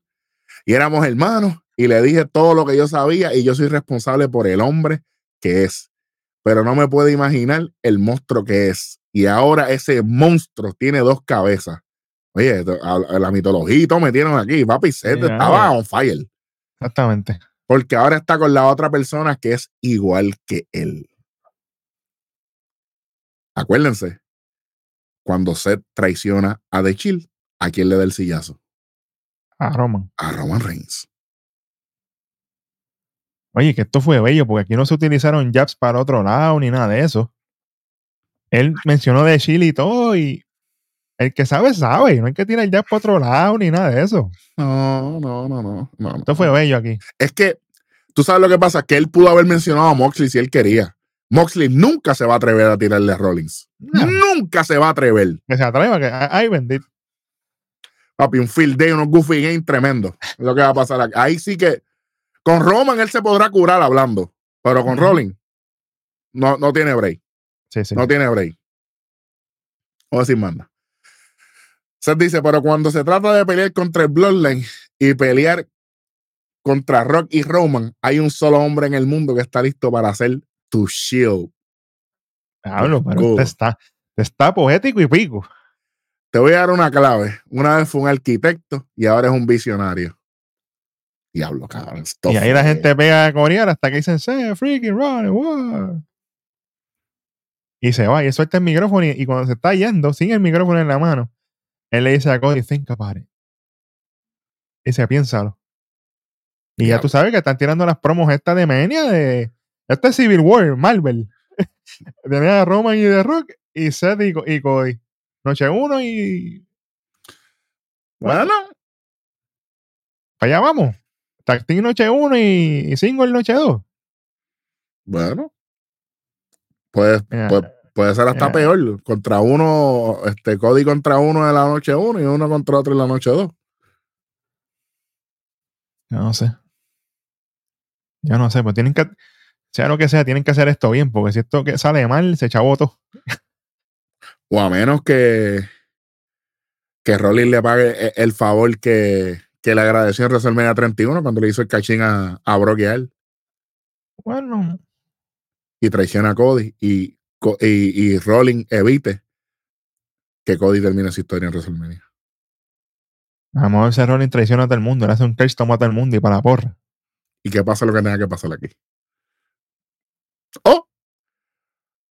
Speaker 1: Y éramos hermanos y le dije todo lo que yo sabía y yo soy responsable por el hombre que es. Pero no me puedo imaginar el monstruo que es. Y ahora ese monstruo tiene dos cabezas. Oye, esto- a- a la mitología todo metieron aquí. Papi Seth
Speaker 2: Sí,
Speaker 1: estaba on fire.
Speaker 2: Exactamente.
Speaker 1: Porque ahora está con la otra persona que es igual que él. Acuérdense, cuando Seth traiciona a The Chill, ¿a quién le da el sillazo?
Speaker 2: A Roman.
Speaker 1: A Roman Reigns.
Speaker 2: Oye, que esto fue bello, porque aquí no se utilizaron jabs para otro lado ni nada de eso. Él mencionó de Chile y todo, y el que sabe, sabe. No hay que tirar jabs para otro lado ni nada de eso.
Speaker 1: No, no, no, no. no, no.
Speaker 2: Esto fue bello aquí.
Speaker 1: Es que tú sabes lo que pasa, que él pudo haber mencionado a Moxley si él quería. Moxley nunca se va a atrever a tirarle a Rollins.
Speaker 2: No,
Speaker 1: Nunca se va a atrever.
Speaker 2: que se atreva, que ay, bendito.
Speaker 1: Papi, un field day, unos goofy game tremendo. Es lo que va a pasar aquí. Ahí sí que con Roman él se podrá curar hablando, pero con. Rollins no, no tiene break.
Speaker 2: Sí, sí.
Speaker 1: No tiene break. O decir manda. Seth dice, pero cuando se trata de pelear contra el Bloodline y pelear contra Rock y Roman, hay un solo hombre en el mundo que está listo para hacer tu shield.
Speaker 2: Hablo, pero este está, está poético y pico.
Speaker 1: Te voy a dar una clave. Una vez fue un arquitecto y ahora es un visionario. Diablo, cabrón.
Speaker 2: Y ahí la gente pega a corear hasta que dicen, se freaking run, wow". Y se va, y suelta el micrófono, y, y cuando se está yendo, sin el micrófono en la mano, él le dice a Cody, think about it. Y dice, piénsalo. Y ya tú sabes que están tirando las promos estas de Mania de. Este es Civil War, Marvel. [LAUGHS] Tenía a Roman y The Rock, y Seth y, Co- y Cody. Noche uno y.
Speaker 1: Bueno,
Speaker 2: Para allá vamos. Team noche uno y, y single noche dos.
Speaker 1: bueno. Pues, pues puede ser hasta peor. Contra uno, este Cody contra uno en la noche uno y uno contra otro en la noche dos.
Speaker 2: Yo no sé. Yo no sé, pues tienen que, sea lo que sea, tienen que hacer esto bien, porque si esto que sale mal, se chavó todo.
Speaker 1: O a menos que, que Rollins le pague e- el favor que, que le agradeció en WrestleMania 31 cuando le hizo el cachín a, a Brock y a él
Speaker 2: Bueno,
Speaker 1: y traiciona a Cody y, y, y Rollins evite que Cody termine su historia en WrestleMania.
Speaker 2: a lo mejor ese Rollins traiciona a todo el mundo, le hace un catch, toma a todo el mundo y para la porra.
Speaker 1: Y que pase lo que tenga que pasar aquí. O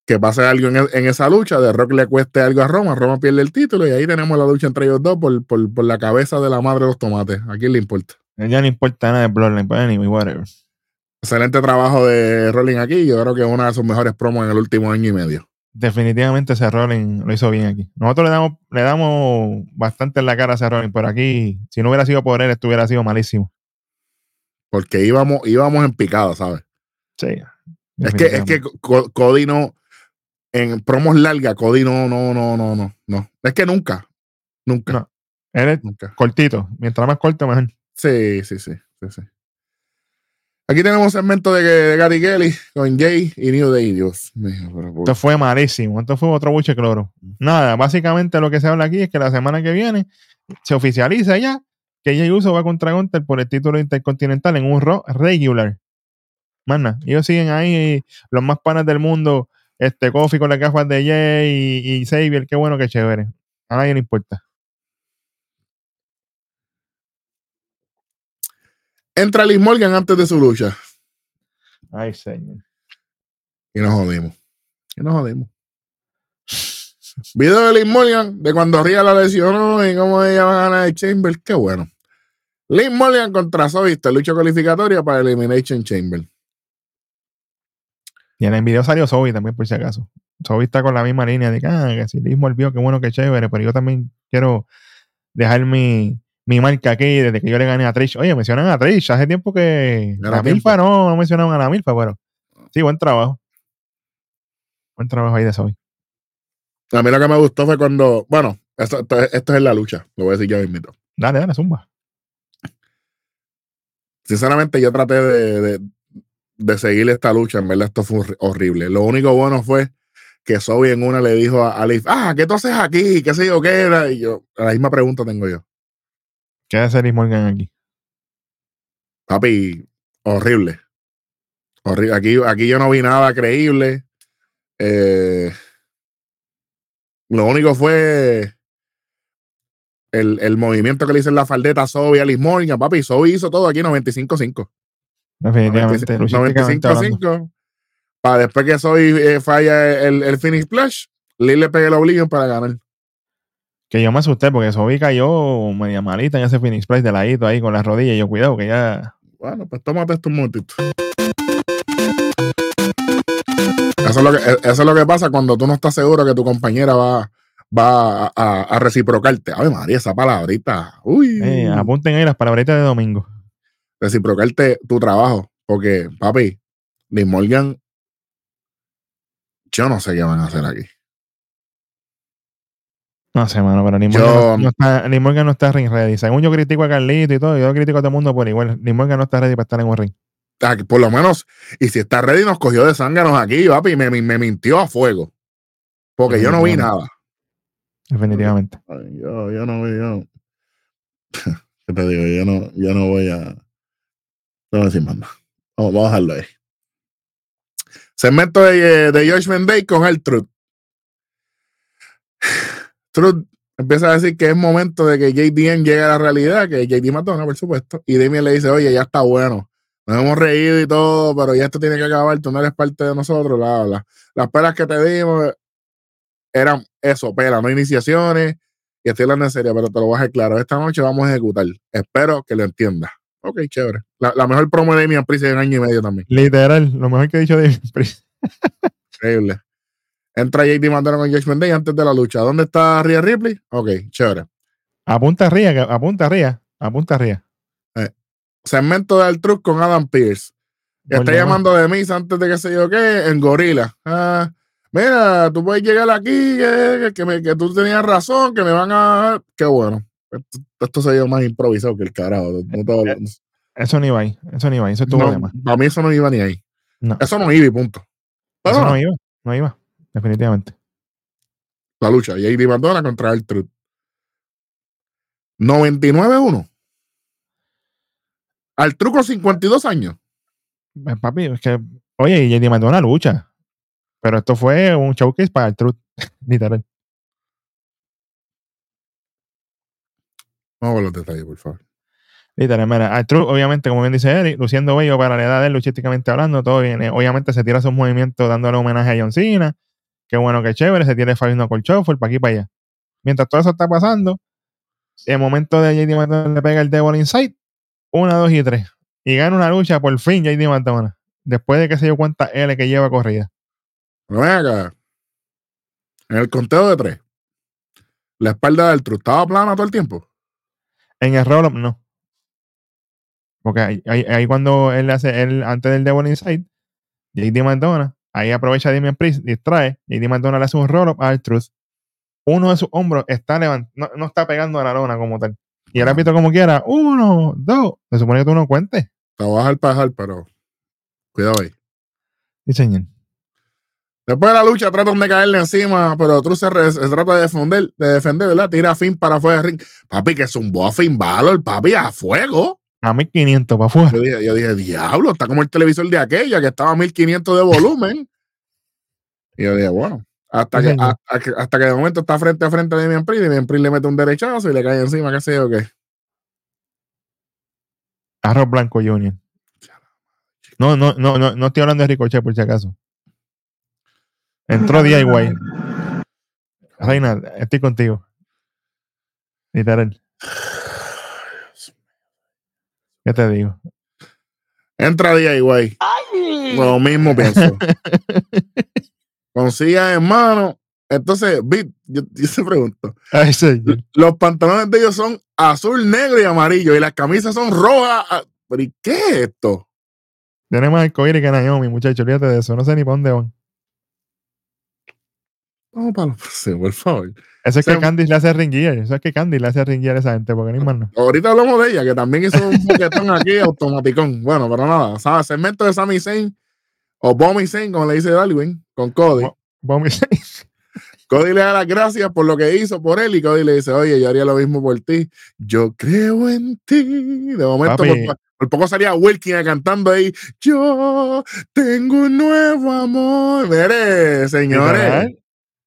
Speaker 1: que pase algo en, e- en esa lucha, de Rock le cueste algo a Roma, Roma pierde el título y ahí tenemos la lucha entre ellos dos por, por, por la cabeza de la madre de los tomates. ¿A quién le importa?
Speaker 2: Ya no importa nada de Bloodline, pero anyway, whatever.
Speaker 1: Excelente trabajo de Rolling aquí. Yo creo que es una de sus mejores promos en el último año y medio.
Speaker 2: Definitivamente ese Rollins lo hizo bien aquí. Nosotros le damos, le damos bastante en la cara a ese Rollins, pero aquí, si no hubiera sido por él, esto hubiera sido malísimo.
Speaker 1: Porque íbamos, íbamos en picada, ¿sabes?
Speaker 2: Sí.
Speaker 1: Es que, es que Co- Cody no, en promos largas, Cody no, no, no, no, no, no. Es que nunca, nunca,
Speaker 2: No. Él es
Speaker 1: nunca.
Speaker 2: cortito. Mientras más corto, mejor.
Speaker 1: Sí, sí, sí, sí, sí. Aquí tenemos un segmento de, de Gary Kelly con Jay y New Day. Dios
Speaker 2: Esto fue malísimo. Esto fue otro buche cloro. Nada, básicamente lo que se habla aquí es que la semana que viene se oficializa ya que Jay Uso va contra Gunter por el título intercontinental en un Raw regular. Mana, ellos siguen ahí, los más panas del mundo, este Kofi con las gafas de Jay y, y Xavier, qué bueno, qué chévere. A nadie le importa.
Speaker 1: Entra Liz Morgan antes de su lucha
Speaker 2: Ay, señor.
Speaker 1: y nos jodimos. Y nos jodimos. Video de Liz Morgan de cuando Ria la lesionó y cómo ella va a ganar el Chamber. Qué bueno. Liz Morgan contra Sovista, lucha cualificatoria para Elimination Chamber.
Speaker 2: Y en el video salió Zoe también, por si acaso. Sobi está con la misma línea de que, ah, que si Liz volvió, qué bueno, qué chévere, pero yo también quiero dejar mi, mi marca aquí desde que yo le gané a Trish. Oye, mencionan a Trish, hace tiempo que
Speaker 1: Era
Speaker 2: la
Speaker 1: tiempo.
Speaker 2: Milfa no, no mencionaban a la Milfa, pero sí, buen trabajo. Buen trabajo ahí de Sobi.
Speaker 1: A mí lo que me gustó fue cuando, bueno, esto, esto, esto es en la lucha, lo voy a decir ya mismo.
Speaker 2: Dale, dale, zumba.
Speaker 1: Sinceramente, yo traté de, de, de seguir esta lucha. En verdad, esto fue horri- horrible. Lo único bueno fue que Sobi en una le dijo a, a Liv, ah, ¿qué tú haces aquí? ¿Qué sé yo qué era? Y yo, la misma pregunta tengo yo.
Speaker 2: ¿Qué hace Liz Morgan aquí?
Speaker 1: Papi, horrible. Horrible. Aquí, aquí yo no vi nada creíble. Eh, lo único fue el, el movimiento que le hizo en la faldeta a Sobi a Liz Morgan. Papi, Sobi hizo todo aquí 95-5.
Speaker 2: Definitivamente. luchísticamente hablando.
Speaker 1: 95-5. Para después que Soy eh, falla el, el finish splash, Lee le pegue el oblivion para ganar.
Speaker 2: Que yo me asusté porque Sobi cayó media malita en ese finish place de ladito ahí con las rodillas. Y yo, cuidado, que ya.
Speaker 1: Bueno, pues tómate esto un momentito. Eso es, lo que, eh, eso es lo que pasa cuando tú no estás seguro que tu compañera va, va a, a- a reciprocarte. Ay, María, esa palabrita. Uy.
Speaker 2: Eh, apunten ahí las palabritas de domingo.
Speaker 1: Reciprocarte tu trabajo. Porque, papi, Liz Morgan, yo no sé qué van a hacer aquí.
Speaker 2: No sé, mano, pero Liz
Speaker 1: Yo-
Speaker 2: Morgan no, no está, Liz Morgan no está ring ready. Según yo critico a Carlito y todo, yo critico a todo el mundo por igual. Liz Morgan no está ready para estar en un ring.
Speaker 1: Por lo menos, y si está ready, nos cogió de zánganos aquí, papi, y me, me, me mintió a fuego. Porque yo no vi nada.
Speaker 2: Definitivamente.
Speaker 1: Ay, yo, yo no voy, yo. [LAUGHS] ¿Qué te digo? Yo no, yo no voy a. No voy a decir nada. Vamos, a dejarlo ahí. Segmento de, eh, de Judgment Day con el Truth. [SIGHS] Truth empieza a decir que es momento de que JDM llegue a la realidad, que JD Madonna, por supuesto. Y Damien le dice, oye, ya está bueno. Nos hemos reído y todo, pero ya esto tiene que acabar. Tú no eres parte de nosotros, bla, bla. Las peras que te dimos eran eso, pera, no iniciaciones. Y estoy hablando en serio, pero te lo voy a dejar claro. Esta noche vamos a ejecutar. Espero que lo entiendas. Ok, chévere. La, la mejor promo de Damian Priest en año y medio también.
Speaker 2: Literal, lo mejor que he dicho de Priest.
Speaker 1: Increíble. Entra JD Madonna con Judgment Day antes de la lucha. ¿Dónde está Rhea Ripley? Ok, chévere.
Speaker 2: Apunta que- apunta Ría, apunta Ría.
Speaker 1: Segmento de Altruth con Adam Pierce. Está llamando de mí antes de que se yo qué, en Gorila. Ah, mira, tú puedes llegar aquí, que, que, me- que tú tenías razón, que me van a. Qué bueno. Esto, esto se dio más improvisado que el carajo. No todo lo-
Speaker 2: Eso ni va ahí, eso ni va ahí, eso estuvo
Speaker 1: no, para mí eso no iba ni ahí.
Speaker 2: No,
Speaker 1: Eso no iba y punto. Pero
Speaker 2: eso
Speaker 1: no,
Speaker 2: iba, no iba, definitivamente.
Speaker 1: la lucha. JD Madonna contra el Truth. 99-1. Al truco 52 años.
Speaker 2: Eh, Papi, es que, oye, y JD mandó una lucha. Pero esto fue un showcase para el Truth, [LAUGHS] literal.
Speaker 1: Vamos a ver los detalles, por favor.
Speaker 2: Literal, mira, al Truth, obviamente, como bien dice Eric, luciendo bello para la edad de él, luchísticamente hablando, todo bien. Eh, Obviamente se tira sus movimientos dándole homenaje a John Cena. Qué bueno, qué chévere, se tira el Fabiano Colchofer para aquí para allá. Mientras todo eso está pasando, el momento de JD McDonald le pega el Devil Inside, una, dos y tres. Y gana una lucha por fin JD McDonald. Después de que se dio cuenta L que lleva corrida.
Speaker 1: Ven acá. En el conteo de tres. La espalda del Truth estaba plana todo el tiempo.
Speaker 2: En el roll no. Porque ahí, ahí- ahí cuando él hace, él, antes del Devil Inside, JD McDonald, ahí aprovecha a Damian Priest, distrae, JD McDonald le hace un roll up al Truth. Uno de sus hombros está levant no, no está pegando a la lona como tal. Y el árbitro como quiera, uno, dos. Se supone que tú no cuentes.
Speaker 1: Te voy a dejar para dejar, pero cuidado ahí.
Speaker 2: Sí, señor.
Speaker 1: Después de la lucha tratan de caerle encima, pero Truth se, re- se trata de defender, de defender, ¿verdad? Tira a Finn para afuera del ring. Papi, que zumbó a Finn Balor, papi, a fuego.
Speaker 2: A 1500 para afuera.
Speaker 1: Yo dije, yo dije, diablo, está como el televisor de aquella que estaba a 1500 de volumen. [LAUGHS] y yo dije, bueno, hasta que, hasta, que, hasta que de momento está frente a frente a Damian Priest, Damian Priest le mete un derechazo y le cae encima, qué sé yo qué.
Speaker 2: Arroz Blanco Junior. No, no, no, no, no estoy hablando de Ricochet por si acaso. Entró DIY. Reina, estoy contigo. Literal. ¿Qué te digo?
Speaker 1: Entra DIY. Lo mismo pienso. [LAUGHS] consigan hermano. Entonces, Bit, yo, yo te pregunto,
Speaker 2: Ay,
Speaker 1: los pantalones de ellos son azul, negro y amarillo, y las camisas son rojas. ah, ¿Pero y qué es esto?
Speaker 2: Tiene más arcoíris que Naomi, muchachos. Olvídate de eso. No sé ni para dónde van.
Speaker 1: Vamos para los próximos, por favor.
Speaker 2: Eso es que Candy le hace ringuillar. Eso es que Candy le hace ringuillar a esa gente, porque no hay más nada.
Speaker 1: Ahorita hablamos de ella, que también hizo un boquetón aquí automaticón. Bueno, pero nada, ¿sabes? Segmento de Sami Zayn o Bommy Zayn, como le dice Darwin, con Cody.
Speaker 2: Bo- Vamos
Speaker 1: Cody le da las gracias por lo que hizo por él y Cody le dice, oye, yo haría lo mismo por ti. Yo creo en ti. De momento, por, por poco salía Wilkin cantando ahí, yo tengo un nuevo amor. Mire, señores,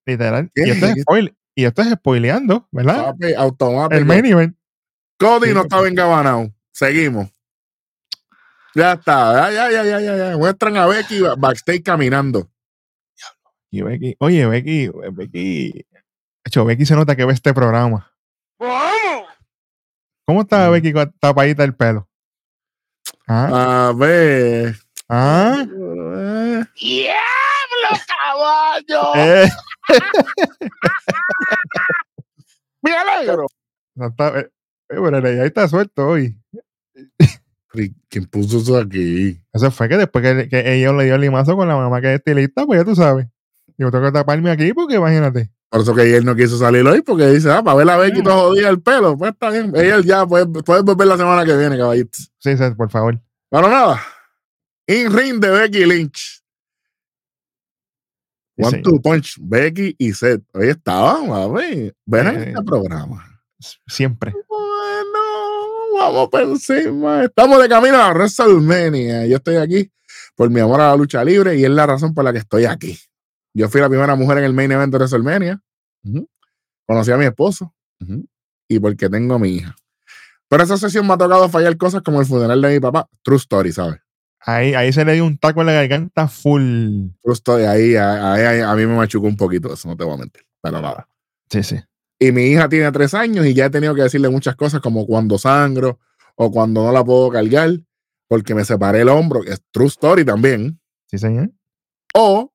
Speaker 2: Literal. Y esto es spoil- Y esto es spoileando, ¿verdad?
Speaker 1: papi, automático.
Speaker 2: El main event.
Speaker 1: Cody
Speaker 2: Sí,
Speaker 1: no estaba engabanado. Seguimos. Ya está. Ya, ya, ya, ya, ya. Muestran a Becky ba- backstage caminando.
Speaker 2: Y Becky, oye, Becky, Becky. Hecho, Becky se nota que ve este programa. ¿Cómo está
Speaker 1: Mm.
Speaker 2: Becky con tapadita el pelo? ¿Ah?
Speaker 1: A ver.
Speaker 2: ¿Ah?
Speaker 3: ¡Diablo, caballo! [LAUGHS]
Speaker 2: Eh, [LAUGHS]
Speaker 3: ¡Me alegro!
Speaker 2: no está- eh, eh, pero ahí está suelto hoy. [LAUGHS]
Speaker 1: ¿y ¿Quién puso eso aquí?
Speaker 2: Eso fue que después que, que ellos le dio el limazo con la mamá que es estilista, pues ya tú sabes. Yo tengo que taparme aquí porque imagínate.
Speaker 1: Por eso que él no quiso salir hoy, porque dice, ah, para ver a Becky todo jodida el pelo. Pues está bien. Ella ya puede, puede volver la semana que viene, caballitos.
Speaker 2: Sí, sí, por favor.
Speaker 1: Bueno, nada. In ring de Becky Lynch.
Speaker 2: Sí,
Speaker 1: One
Speaker 2: señor.
Speaker 1: Two Punch, Becky y Seth. Hoy estaban, ver Ven en
Speaker 2: Eh.
Speaker 1: este programa.
Speaker 2: Siempre.
Speaker 1: Bueno, vamos por encima. Estamos de camino a WrestleMania. Yo estoy aquí por mi amor a la lucha libre y es la razón por la que estoy aquí. Yo fui la primera mujer en el main event de WrestleMania. Conocí a mi esposo. Ujú. Y porque tengo a mi hija. Pero esa sesión me ha tocado fallar cosas como el funeral de mi papá. True story, ¿sabes?
Speaker 2: Ahí, ahí se le dio un taco en la garganta full.
Speaker 1: True story. Ahí, ahí, a mí me machucó un poquito eso, no te voy a mentir. Pero nada.
Speaker 2: Sí, sí.
Speaker 1: Y mi hija tiene tres años y ya he tenido que decirle muchas cosas como cuando sangro o cuando no la puedo cargar porque me separé el hombro, que es true story también.
Speaker 2: Sí, señor.
Speaker 1: O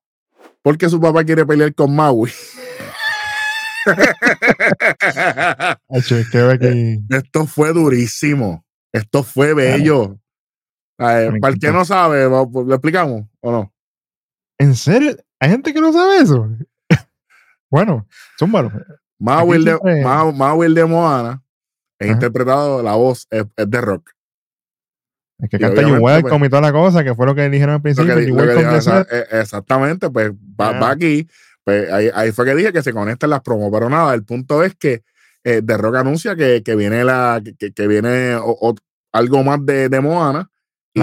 Speaker 1: porque su papá quiere pelear con Maui. [LAUGHS] Esto fue durísimo. Esto fue bello. Para el que no sabe, pues, ¿lo explicamos o no?
Speaker 2: ¿En serio? ¿Hay gente que no sabe eso? [LAUGHS] bueno, zúmbalo.
Speaker 1: Maui, el de, de Moana, es interpretado, la voz es, es de rock.
Speaker 2: Es que
Speaker 1: Y
Speaker 2: canta You Welcome y toda la cosa, que fue lo que dijeron al principio.
Speaker 1: di- esa- eh, exactamente, pues va, va aquí. Pues ahí, ahí fue que dije que se conectan las promos, pero nada, el punto es que eh, The Rock anuncia que, que viene la que, que viene o- o- algo más de, de Moana.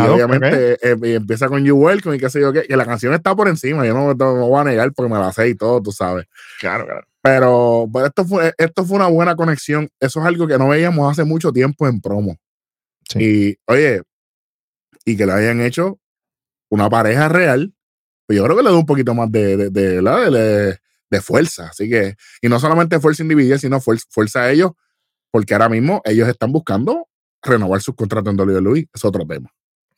Speaker 1: Y obviamente eh, empieza con You Welcome y qué sé yo qué, que la canción está por encima, yo no, no me voy a negar porque me la sé y todo, tú sabes.
Speaker 2: Claro, claro.
Speaker 1: Pero, pero esto, fue, esto fue una buena conexión. Eso es algo que no veíamos hace mucho tiempo en promo.
Speaker 2: Sí.
Speaker 1: Y, oye, y que lo hayan hecho una pareja real, pues yo creo que le da un poquito más de, de, de, ¿verdad? de- de- de fuerza. Así que, y no solamente fuerza individual, sino fuerza, fuerza a ellos, porque ahora mismo ellos están buscando renovar sus contratos en WWE. Es otro tema.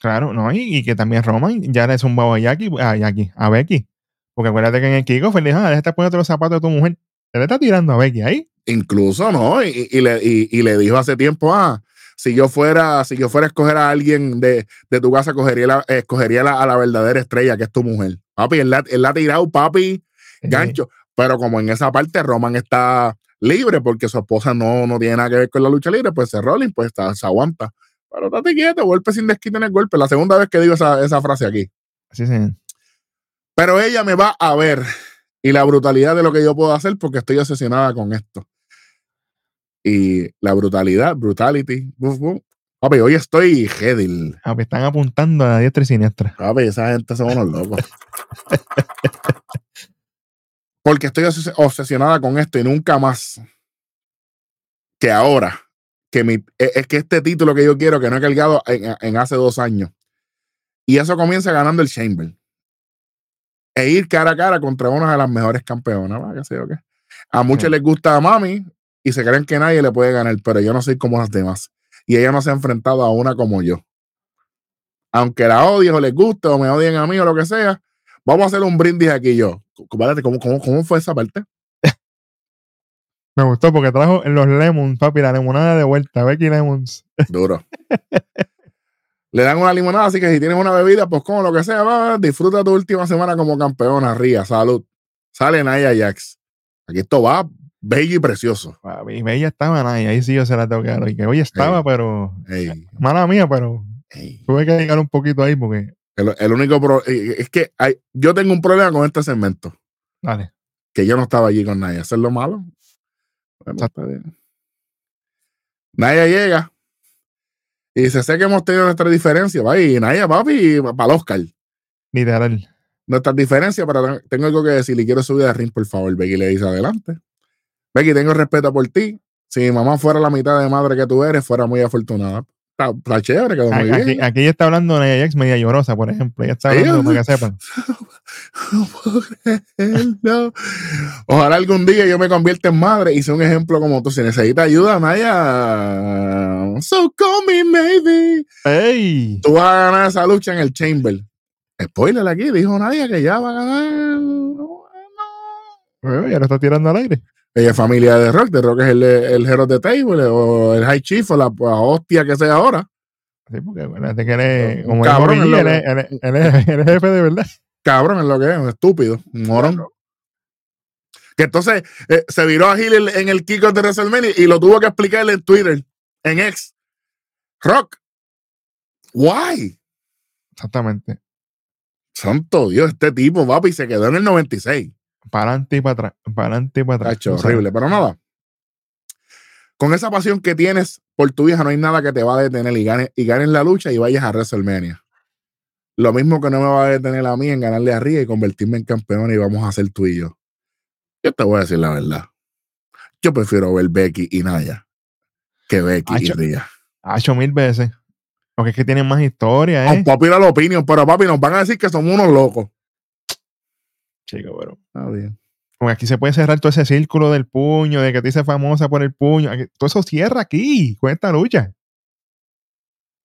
Speaker 2: Claro, no, y, y que también Roman ya le zumbaba a Jackie, a Jackie, a Becky. Porque acuérdate que en el Kiko le dijo, ah, poniendo los zapatos de tu mujer. Él le está tirando a Becky ahí.
Speaker 1: Incluso, ¿no? Y, y le, y, y le dijo hace tiempo, ah, si yo fuera, si yo fuera a escoger a alguien de, de tu casa, cogería la, escogería la- a la verdadera estrella, que es tu mujer. Papi, él la, él la ha tirado, papi,
Speaker 2: Eh,
Speaker 1: gancho. Pero como en esa parte Roman está libre porque su esposa no, no tiene nada que ver con la lucha libre, pues se Rolling, pues está- se aguanta. Pero estate quieto, golpe sin desquite en el golpe. La segunda vez que digo esa, esa frase aquí.
Speaker 2: Sí, sí.
Speaker 1: Pero ella me va a ver y la brutalidad de lo que yo puedo hacer porque estoy obsesionada con esto. Y la brutalidad, brutality. buf, buf. Papi, hoy estoy headil.
Speaker 2: Ah, pues están apuntando a la diestra y siniestra.
Speaker 1: Papi, esa gente son unos locos. [LAUGHS] Porque estoy obses- obsesionada con esto y nunca más que ahora. Que mi, es que este título que yo quiero, que no he cargado en, en hace dos años. Y eso comienza ganando el Chamber. E ir cara a cara contra una de las mejores campeonas. ¿Qué sé yo qué? A muchos
Speaker 2: Sí.
Speaker 1: les gusta a Mami y se creen que nadie le puede ganar, pero yo no soy como las demás. Y ella no se ha enfrentado a una como yo aunque la odien o les guste o me odien a mí o lo que sea, vamos a hacer un brindis aquí yo. ¿Cómo, cómo, cómo fue esa parte?
Speaker 2: Me gustó porque trajo los lemons, papi, la limonada de vuelta. Becky Lemons. [LAUGHS]
Speaker 1: Duro. Le dan una limonada, así que si tienes una bebida, pues como lo que sea, va, disfruta tu última semana como campeona, ría, salud. Sale Naya Jax. Aquí esto va bello y precioso.
Speaker 2: Papi, ella estaba ahí, ahí sí yo se la tengo que dar. Y que hoy estaba,
Speaker 1: Ey.
Speaker 2: pero.
Speaker 1: Ey,
Speaker 2: Mala mía, pero
Speaker 1: ey.
Speaker 2: tuve que llegar un poquito ahí porque.
Speaker 1: El, el único pro- eh, es que hay, yo tengo un problema con este segmento,
Speaker 2: Dale.
Speaker 1: que yo no estaba allí con Naya. Eso es lo malo. Naya llega y dice, sé que hemos tenido nuestras diferencias, va, y Naya, papi, para el Oscar.
Speaker 2: Literal.
Speaker 1: nuestras diferencias, pero ten- tengo algo que decir y quiero subir al ring, por favor. Becky le dice adelante. Becky, tengo respeto por ti. Si mi mamá fuera la mitad de madre que tú eres, fuera muy afortunada. Está, está chévere, quedó muy
Speaker 2: Aquí,
Speaker 1: bien.
Speaker 2: aquí ella está hablando de Jax media llorosa, por ejemplo. Ella está hablando para que sepan. [LAUGHS]
Speaker 1: No puedo creerlo. Ojalá algún día yo me convierta en madre y sea un ejemplo como tú. Si necesitas ayuda, Naya. So call me, maybe.
Speaker 2: ¡Ey!
Speaker 1: Tú vas a ganar esa lucha en el Chamber. Spoiler aquí, dijo Naya que ya va a ganar.
Speaker 2: Bueno, ya lo está tirando al aire.
Speaker 1: Ella es familia de Rock, de Rock es el, el hero de table o el high chief o la, la hostia que sea ahora.
Speaker 2: Sí, porque acuérdate que él es.
Speaker 1: Un
Speaker 2: Como
Speaker 1: cabrón
Speaker 2: cabrón,
Speaker 1: es
Speaker 2: él,
Speaker 1: lo
Speaker 2: es,
Speaker 1: que-
Speaker 2: él, es, él es- él es jefe de verdad.
Speaker 1: Cabrón es lo que es, un estúpido, un morón. Que entonces eh, se viró a Gil en, el kickoff de WrestleMania y lo tuvo que explicarle en Twitter, en X. Rock, why?
Speaker 2: Exactamente.
Speaker 1: Santo Dios, este tipo, papi, se quedó en el 96.
Speaker 2: Para adelante y para atrás. Para adelante y para atrás.
Speaker 1: Tacho, horrible, pero nada. Con esa pasión que tienes por tu hija, no hay nada que te va a detener y ganes, y ganes la lucha y vayas a WrestleMania. Lo mismo que no me va a detener a mí en ganarle a Ria y convertirme en campeón y vamos a hacer tú y yo. Yo te voy a decir la verdad. Yo prefiero ver Becky y Naya que Becky y. Ria.
Speaker 2: Ha hecho mil veces. Porque es que tienen más historia, ¿eh?
Speaker 1: Con papi la opinión, pero papi nos van a decir que somos unos locos.
Speaker 2: Chico, pero.
Speaker 1: Está bien.
Speaker 2: Porque aquí se puede cerrar todo ese círculo del puño, de que te hice famosa por el puño. Aquí- todo eso cierra aquí, con esta lucha.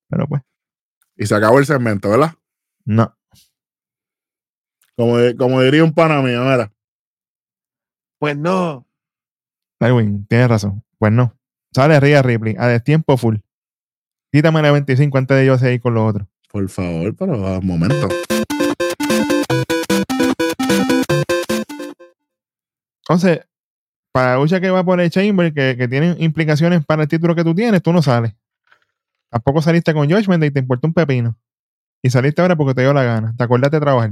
Speaker 2: Pero pues,
Speaker 1: Y se acabó el segmento, ¿verdad?
Speaker 2: no.
Speaker 1: Como, como diría un pana mío, mira.
Speaker 3: Pues no.
Speaker 2: Darwin, tienes razón. Pues no. Sale Rhea Ripley, a destiempo full. Quítame la 25 antes de yo seguir con los otros.
Speaker 1: Por favor, pero un momento.
Speaker 2: Entonces, para la lucha que va por el Chamber, que, que tienen implicaciones para el título que tú tienes, tú no sales. Tampoco saliste con Josh Mendes y te importa un pepino. Y saliste ahora porque te dio la gana. Te acordaste de trabajar.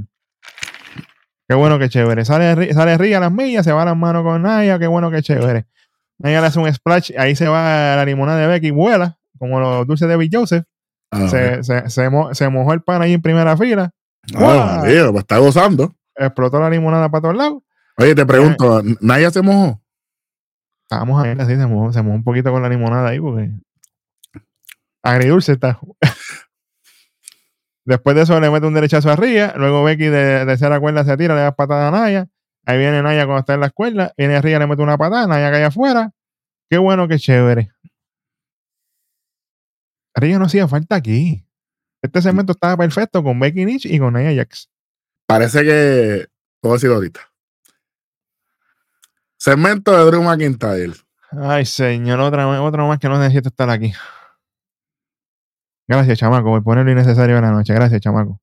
Speaker 2: Qué bueno, qué chévere. Sale, sale Ria a las millas, se va a las manos con Naya. Qué bueno, qué chévere. Naya le hace un splash. Ahí se va la limonada de Becky, vuela, como los dulces de Bill Joseph.
Speaker 1: Ah,
Speaker 2: Se, se, se, mo- se mojó el pan ahí en primera fila.
Speaker 1: ah, María, pues está gozando.
Speaker 2: Explotó la limonada para todos lados.
Speaker 1: Oye, te pregunto, ¿Naya se mojó?
Speaker 2: Estábamos ahí, así se mojó, se mojó un poquito con la limonada ahí porque. Agridulce está. [LAUGHS] Después de eso le mete un derechazo a Ría. Luego Becky de tercera cuerda se tira, le da patada a Naya. Ahí viene Naya cuando está en la escuela. Viene Ría, le mete una patada. Naya cae afuera. Qué bueno, qué chévere. Ría no hacía falta aquí. Este segmento estaba perfecto con Becky Lynch y con Naya Jax.
Speaker 1: Parece que, puedo decirlo ahorita. Segmento de Drew McIntyre.
Speaker 2: Ay, señor, otra, otra más que no necesito estar aquí. Gracias, chamaco, por poner lo innecesario en la noche. Gracias, chamaco.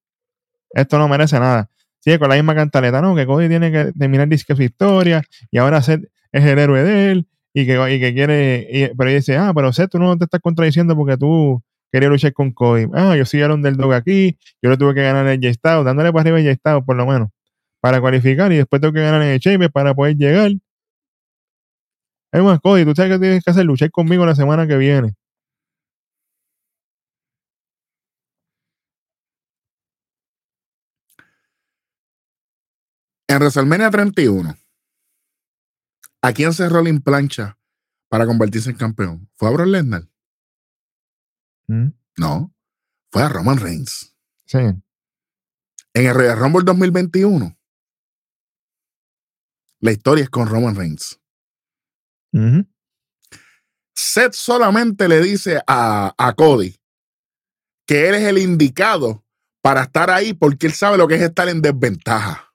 Speaker 2: Esto no merece nada. Sigue con la misma cantaleta, ¿no? Que Cody tiene que terminar disque su historia y ahora Seth es el héroe de él y que, y que quiere. y- pero dice, ah, pero Seth, tú no te estás contradiciendo porque tú querías luchar con Cody. Ah, yo soy el underdog aquí, yo le tuve que ganar el J-Style, dándole para arriba el J-Style, por lo menos, para cualificar y después tengo que ganar en el Chamber para poder llegar. Es más, Cody, tú sabes que tienes que hacer luchar conmigo la semana que viene.
Speaker 1: En WrestleMania 31, ¿a quién cerró la plancha para convertirse en campeón? ¿Fue a Brock Lesnar?
Speaker 2: ¿Mm?
Speaker 1: No, fue a Roman Reigns.
Speaker 2: Sí.
Speaker 1: En el Royal Rumble 2021, la historia es con Roman Reigns.
Speaker 2: Ujú.
Speaker 1: Seth solamente le dice a, a Cody que él es el indicado para estar ahí porque él sabe lo que es estar en desventaja.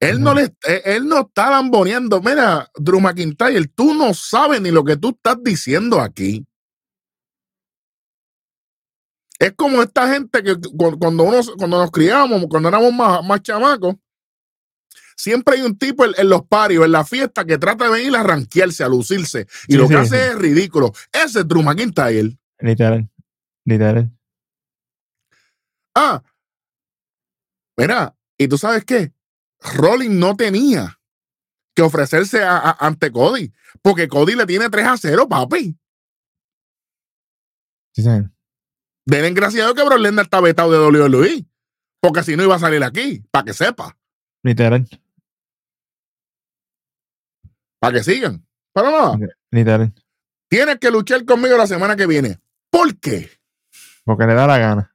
Speaker 1: Él no le, eh, él no está lamboneando. Mira, Drew McIntyre, tú no sabes ni lo que tú estás diciendo aquí. Es como esta gente que cu- cuando, uno, cuando nos criamos, cuando éramos más, más chamacos, siempre hay un tipo en, en los parios, en la fiesta, que trata de venir a ranquearse, a lucirse. Y
Speaker 2: Sí,
Speaker 1: lo que
Speaker 2: sí,
Speaker 1: hace
Speaker 2: sí.
Speaker 1: es ridículo. Ese es Drew McIntyre.
Speaker 2: Literal. Literal.
Speaker 1: Ah, mira, ¿y tú sabes qué? Rolling no tenía que ofrecerse a- a- ante Cody, porque Cody le tiene 3 a 0, papi.
Speaker 2: Sí, señor.
Speaker 1: Denle gracias a que Brock Lesnar está vetado de WWE, porque si no iba a salir aquí, para que sepa,
Speaker 2: Literal.
Speaker 1: Para que sigan. Pero no,
Speaker 2: Literal.
Speaker 1: tienes que luchar conmigo la semana que viene. ¿Por qué?
Speaker 2: Porque le da la gana.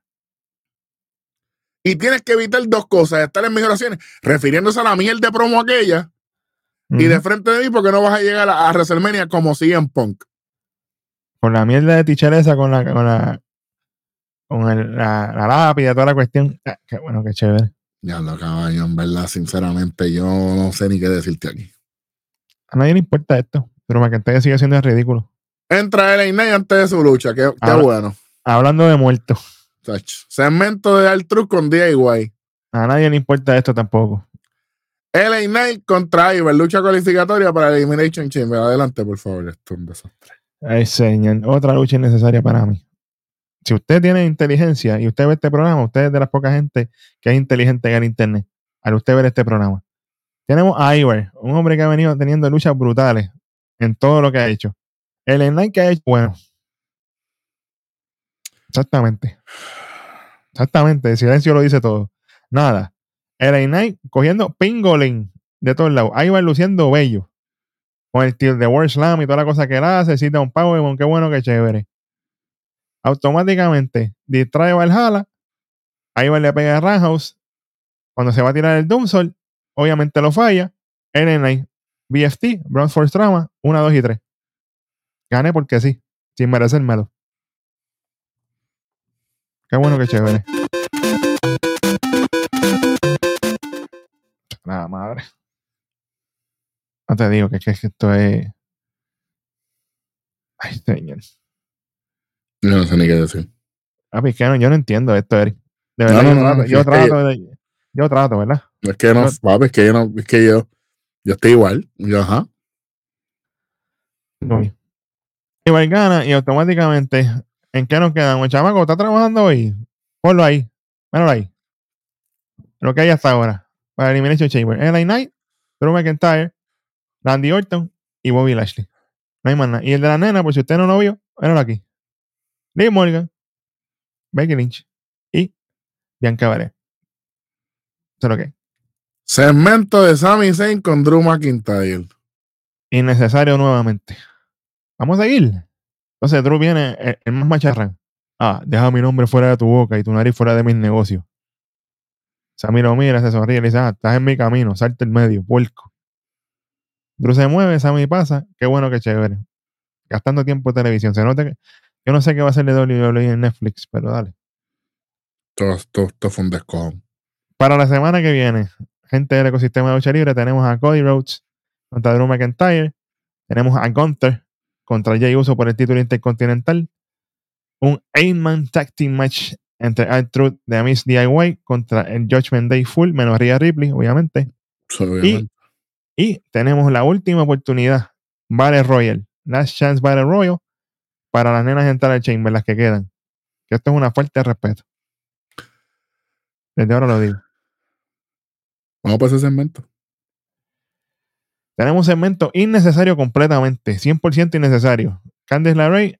Speaker 1: Y tienes que evitar dos cosas, estar en mis oraciones, refiriéndose a la miel de promo aquella, y de frente de mí porque no vas a llegar a, a WrestleMania como CM Punk.
Speaker 2: Con la mierda de tichareza, con la, con la, con el- la, la lápida, toda la cuestión. Ah, qué bueno, qué chévere.
Speaker 1: Ya lo caballo, en verdad, sinceramente, yo no sé ni qué decirte aquí.
Speaker 2: A nadie le importa esto, pero McIntyre sigue siendo ridículo.
Speaker 1: Entra el Knight antes de su lucha, qué, bueno.
Speaker 2: Hablando de muertos.
Speaker 1: Segmento de Altruth con DIY.
Speaker 2: a nadie le importa esto tampoco.
Speaker 1: LA Knight contra Iver, lucha cualificatoria para Elimination Chamber. Adelante, por favor, esto es un desastre.
Speaker 2: Ay, señor, otra lucha innecesaria para mí. Si usted tiene inteligencia y usted ve este programa, usted es de las pocas gente que es inteligente en el internet, al usted ver este programa. Tenemos a Iver, un hombre que ha venido teniendo luchas brutales en todo lo que ha hecho. El Knight que ha hecho, bueno. Exactamente. Exactamente, el silencio lo dice todo. Nada. El Knight cogiendo pingolín de todos lados. Iver luciendo bello con el tilt de World Slam y toda la cosa que él hace, cita un Powerbomb, qué bueno, qué chévere. Automáticamente distrae a Valhalla, va le pega a Roundhouse, cuando se va a tirar el Doomsol, obviamente lo falla, NNA, BFT, Bronze Force Trauma, 1, 2 y 3. Gané porque sí, sin merecérmelo. Qué bueno, qué chévere. La madre. No te digo que, que- que esto es. Ay, señor.
Speaker 1: Yo no sé ni qué decir.
Speaker 2: Que no, yo no entiendo esto, Eric. De
Speaker 1: No,
Speaker 2: verdad,
Speaker 1: no,
Speaker 2: yo,
Speaker 1: no,
Speaker 2: trato, yo
Speaker 1: es que
Speaker 2: trato yo trato, ¿verdad?
Speaker 1: Es que no, papi, es que yo no, es que yo, yo estoy igual. Yo, ajá.
Speaker 2: Voy. Y gana, y automáticamente, ¿en qué nos quedamos? El chamaco está trabajando hoy. Ponlo ahí. Ponlo ahí. Lo que hay hasta ahora. Para Elimination Chamber. LA Knight, Drew McIntyre, Randy Orton y Bobby Lashley. No hay más nada. Y el de la nena, por si usted no lo vio, míralo aquí. Liv Morgan, Becky Lynch y Bianca Belair. Eso es lo que hay.
Speaker 1: Segmento de Sami Zayn con Drew McIntyre.
Speaker 2: Innecesario nuevamente. Vamos a seguir. Entonces Drew viene el, el más macharrán. Ah, deja mi nombre fuera de tu boca y tu nariz fuera de mis negocios. Sammy lo mira, se sonríe y le dice, ah, estás en mi camino, salte el medio, puerco. Drew se mueve, Sammy pasa, qué bueno, qué chévere. Gastando tiempo en televisión. Se nota que, yo no sé qué va a hacer de WWE en Netflix, pero dale.
Speaker 1: Todo, todo, todo fue un descojón.
Speaker 2: Para la semana que viene, gente del ecosistema de lucha libre, tenemos a Cody Rhodes contra Drew McIntyre. Tenemos a Gunther contra Jay Uso por el título intercontinental. Un 8-man tag team match entre R-Truth de Amis DIY contra el Judgment Day Full, menos Rhea Ripley, obviamente.
Speaker 1: Obviamente.
Speaker 2: Y tenemos la última oportunidad, Battle Royal, Last Chance Battle Royal, para las nenas entrar al Chamber, las que quedan. Que esto es una falta de respeto. Desde ahora lo digo.
Speaker 1: Vamos para ese segmento.
Speaker 2: Tenemos un segmento innecesario completamente, 100% innecesario. Candice LeRae,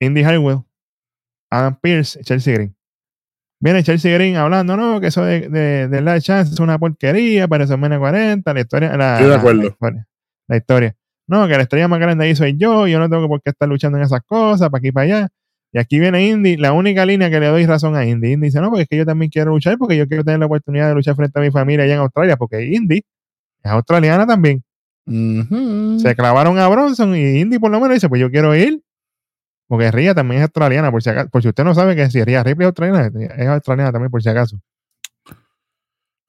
Speaker 2: Indy Hartwell, Adam Pierce, Chelsea Green. Viene Chelsea Green hablando, no, que eso de, de, de Last Chance es una porquería, para eso menos 40, la historia, la,
Speaker 1: Estoy de
Speaker 2: la-
Speaker 1: acuerdo.
Speaker 2: la historia, la historia. No, que la estrella más grande ahí soy yo, yo no tengo por qué estar luchando en esas cosas, para aquí y para allá. Y aquí viene Indy, la única línea que le doy razón a Indy. Indy dice, no, porque es que yo también quiero luchar, porque yo quiero tener la oportunidad de luchar frente a mi familia allá en Australia, porque Indy es australiana también. Se clavaron a Bronson y Indy por lo menos dice, pues yo quiero ir. Porque Ria también es australiana, por si acaso. Por si usted no sabe que si Ria Ripley es australiana, es australiana también, por si acaso.